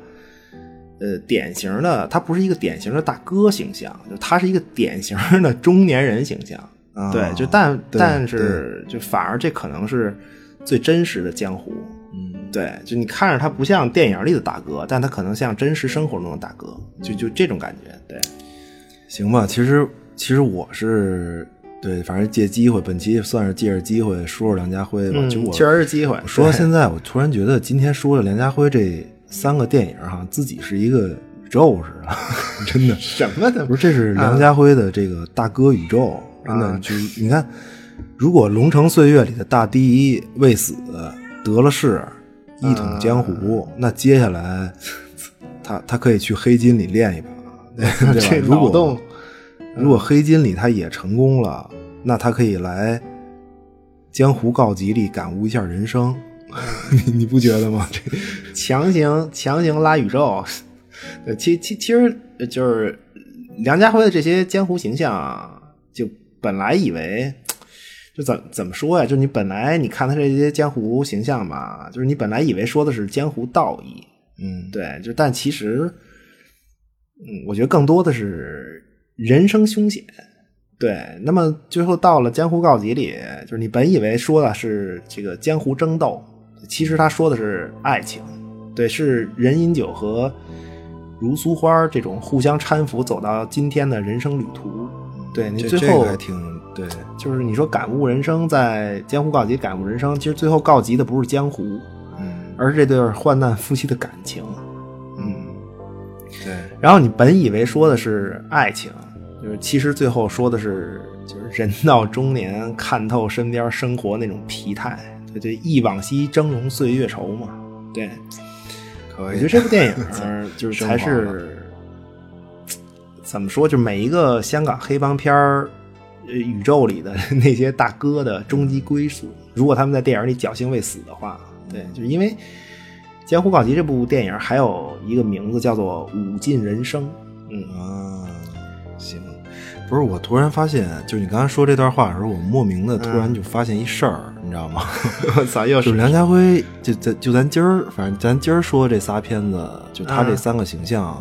呃典型的，他不是一个典型的大哥形象，就他是一个典型的中年人形象。对，就但但是就反而这可能是最真实的江湖，嗯，对，就你看着他不像电影里的大哥，但他可能像真实生活中的大哥，就就这种感觉，对，行吧，其实其实我是对，反正借机会，本期算是借着机会说说梁家辉吧，就我确实是机会。说到现在，我突然觉得今天说的梁家辉这三个电影哈，自己是一个宇宙似的，<laughs> 真的什么的不是，这是梁家辉的这个大哥宇宙。真的，就你看，如果《龙城岁月》里的大第一未死，得了势，一统江湖，那接下来他他可以去黑金里练一把，<laughs> 对吧？如果如果黑金里他也成功了，那他可以来江湖告急里感悟一下人生，<laughs> 你你不觉得吗？这 <laughs> 强行强行拉宇宙，其其其实就是梁家辉的这些江湖形象就。本来以为，就怎怎么说呀？就你本来你看他这些江湖形象吧，就是你本来以为说的是江湖道义，嗯，对，就但其实，嗯，我觉得更多的是人生凶险。对，那么最后到了江湖告急里，就是你本以为说的是这个江湖争斗，其实他说的是爱情，对，是任饮酒和如苏花这种互相搀扶走到今天的人生旅途。对你最后还挺对，就是你说感悟人生，在江湖告急感悟人生，其实最后告急的不是江湖，嗯，而是这对患难夫妻的感情，嗯，对。然后你本以为说的是爱情，就是其实最后说的是，就是人到中年看透身边生活那种疲态，对对，忆往昔峥嵘岁月稠嘛，对。我觉得这部电影 <laughs> 就是才是。怎么说？就每一个香港黑帮片儿宇宙里的 <laughs> 那些大哥的终极归宿，如果他们在电影里侥幸未死的话，对，就是因为《江湖告急》这部电影还有一个名字叫做《武尽人生》。嗯不是我突然发现，就是你刚才说这段话的时候，我莫名的突然就发现一事儿，你知道吗？我操，又是梁家辉，就咱就咱今儿，反正咱今儿说这仨片子，就他这三个形象。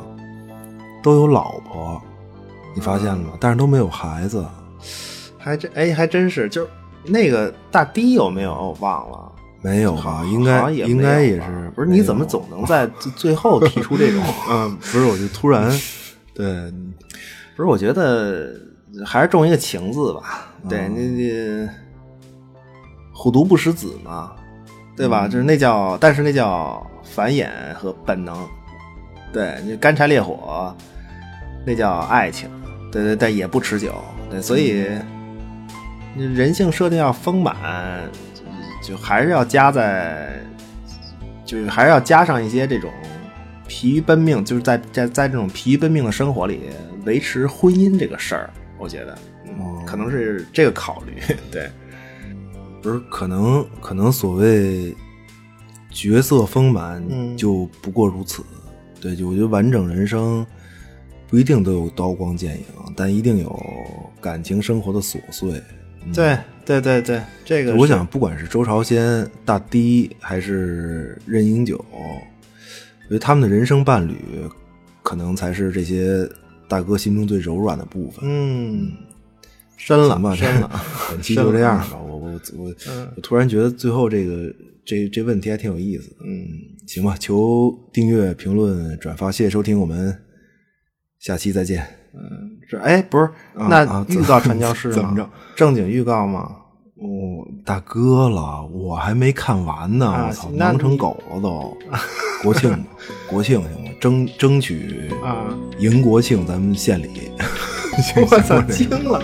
都有老婆，你发现了吗？但是都没有孩子，还真哎，还真是，就那个大堤有没有？我忘了，没有吧？应该应该也是。不是你怎么总能在最后提出这种？<laughs> 嗯，不是，我就突然对，不是，我觉得还是重一个情字吧。对，那那虎毒不食子嘛，对吧？就是那叫，但是那叫繁衍和本能。对，那干柴烈火。那叫爱情，对对，但也不持久，对，所以人性设定要丰满，就还是要加在，就是还是要加上一些这种疲于奔命，就是在在在这种疲于奔命的生活里维持婚姻这个事儿，我觉得可能是这个考虑，<laughs> 对，不是可能可能所谓角色丰满就不过如此，对，就我觉得完整人生。不一定都有刀光剑影，但一定有感情生活的琐碎。对对对对，这个我想，不管是周朝先、大堤还是任英九，我觉得他们的人生伴侣，可能才是这些大哥心中最柔软的部分。嗯，深了吧，深了。<laughs> 本期就这样吧，我我我我突然觉得最后这个这这问题还挺有意思。嗯，行吧，求订阅、评论、转发，谢谢收听我们。下期再见。嗯，这哎，不是，那预告传教士怎么着？正经预告吗？哦，大哥了，我还没看完呢，我操，忙成狗了都。国庆，<laughs> 国庆行吗？争争取啊，迎国庆咱们献礼。<laughs> 我操，惊了！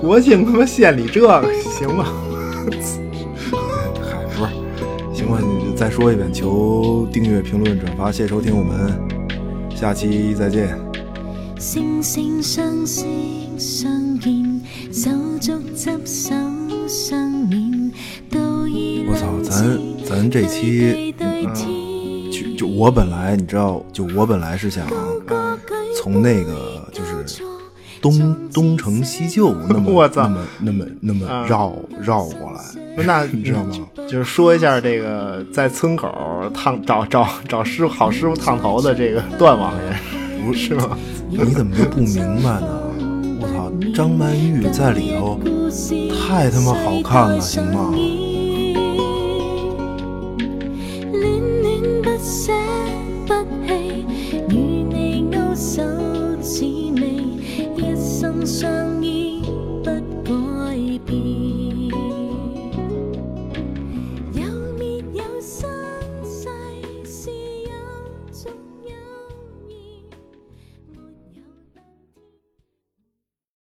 国庆他妈献礼这个行吗？<laughs> 嗨，不是，行吧，你再说一遍，求订阅、评论、转发，谢谢收听，我们下期再见。惺惺相惜相见，手足执手。我操，咱咱这期，嗯，就就我本来你知道，就我本来是想从那个就是东东成西就那么我操那么那么那么啊绕绕过来，那你知道吗？就是说一下这个在村口烫找找找师傅好师傅烫头的这个段王爷，不是吗？你怎么就不明白呢？张曼玉在里头太他妈好看了，行吗？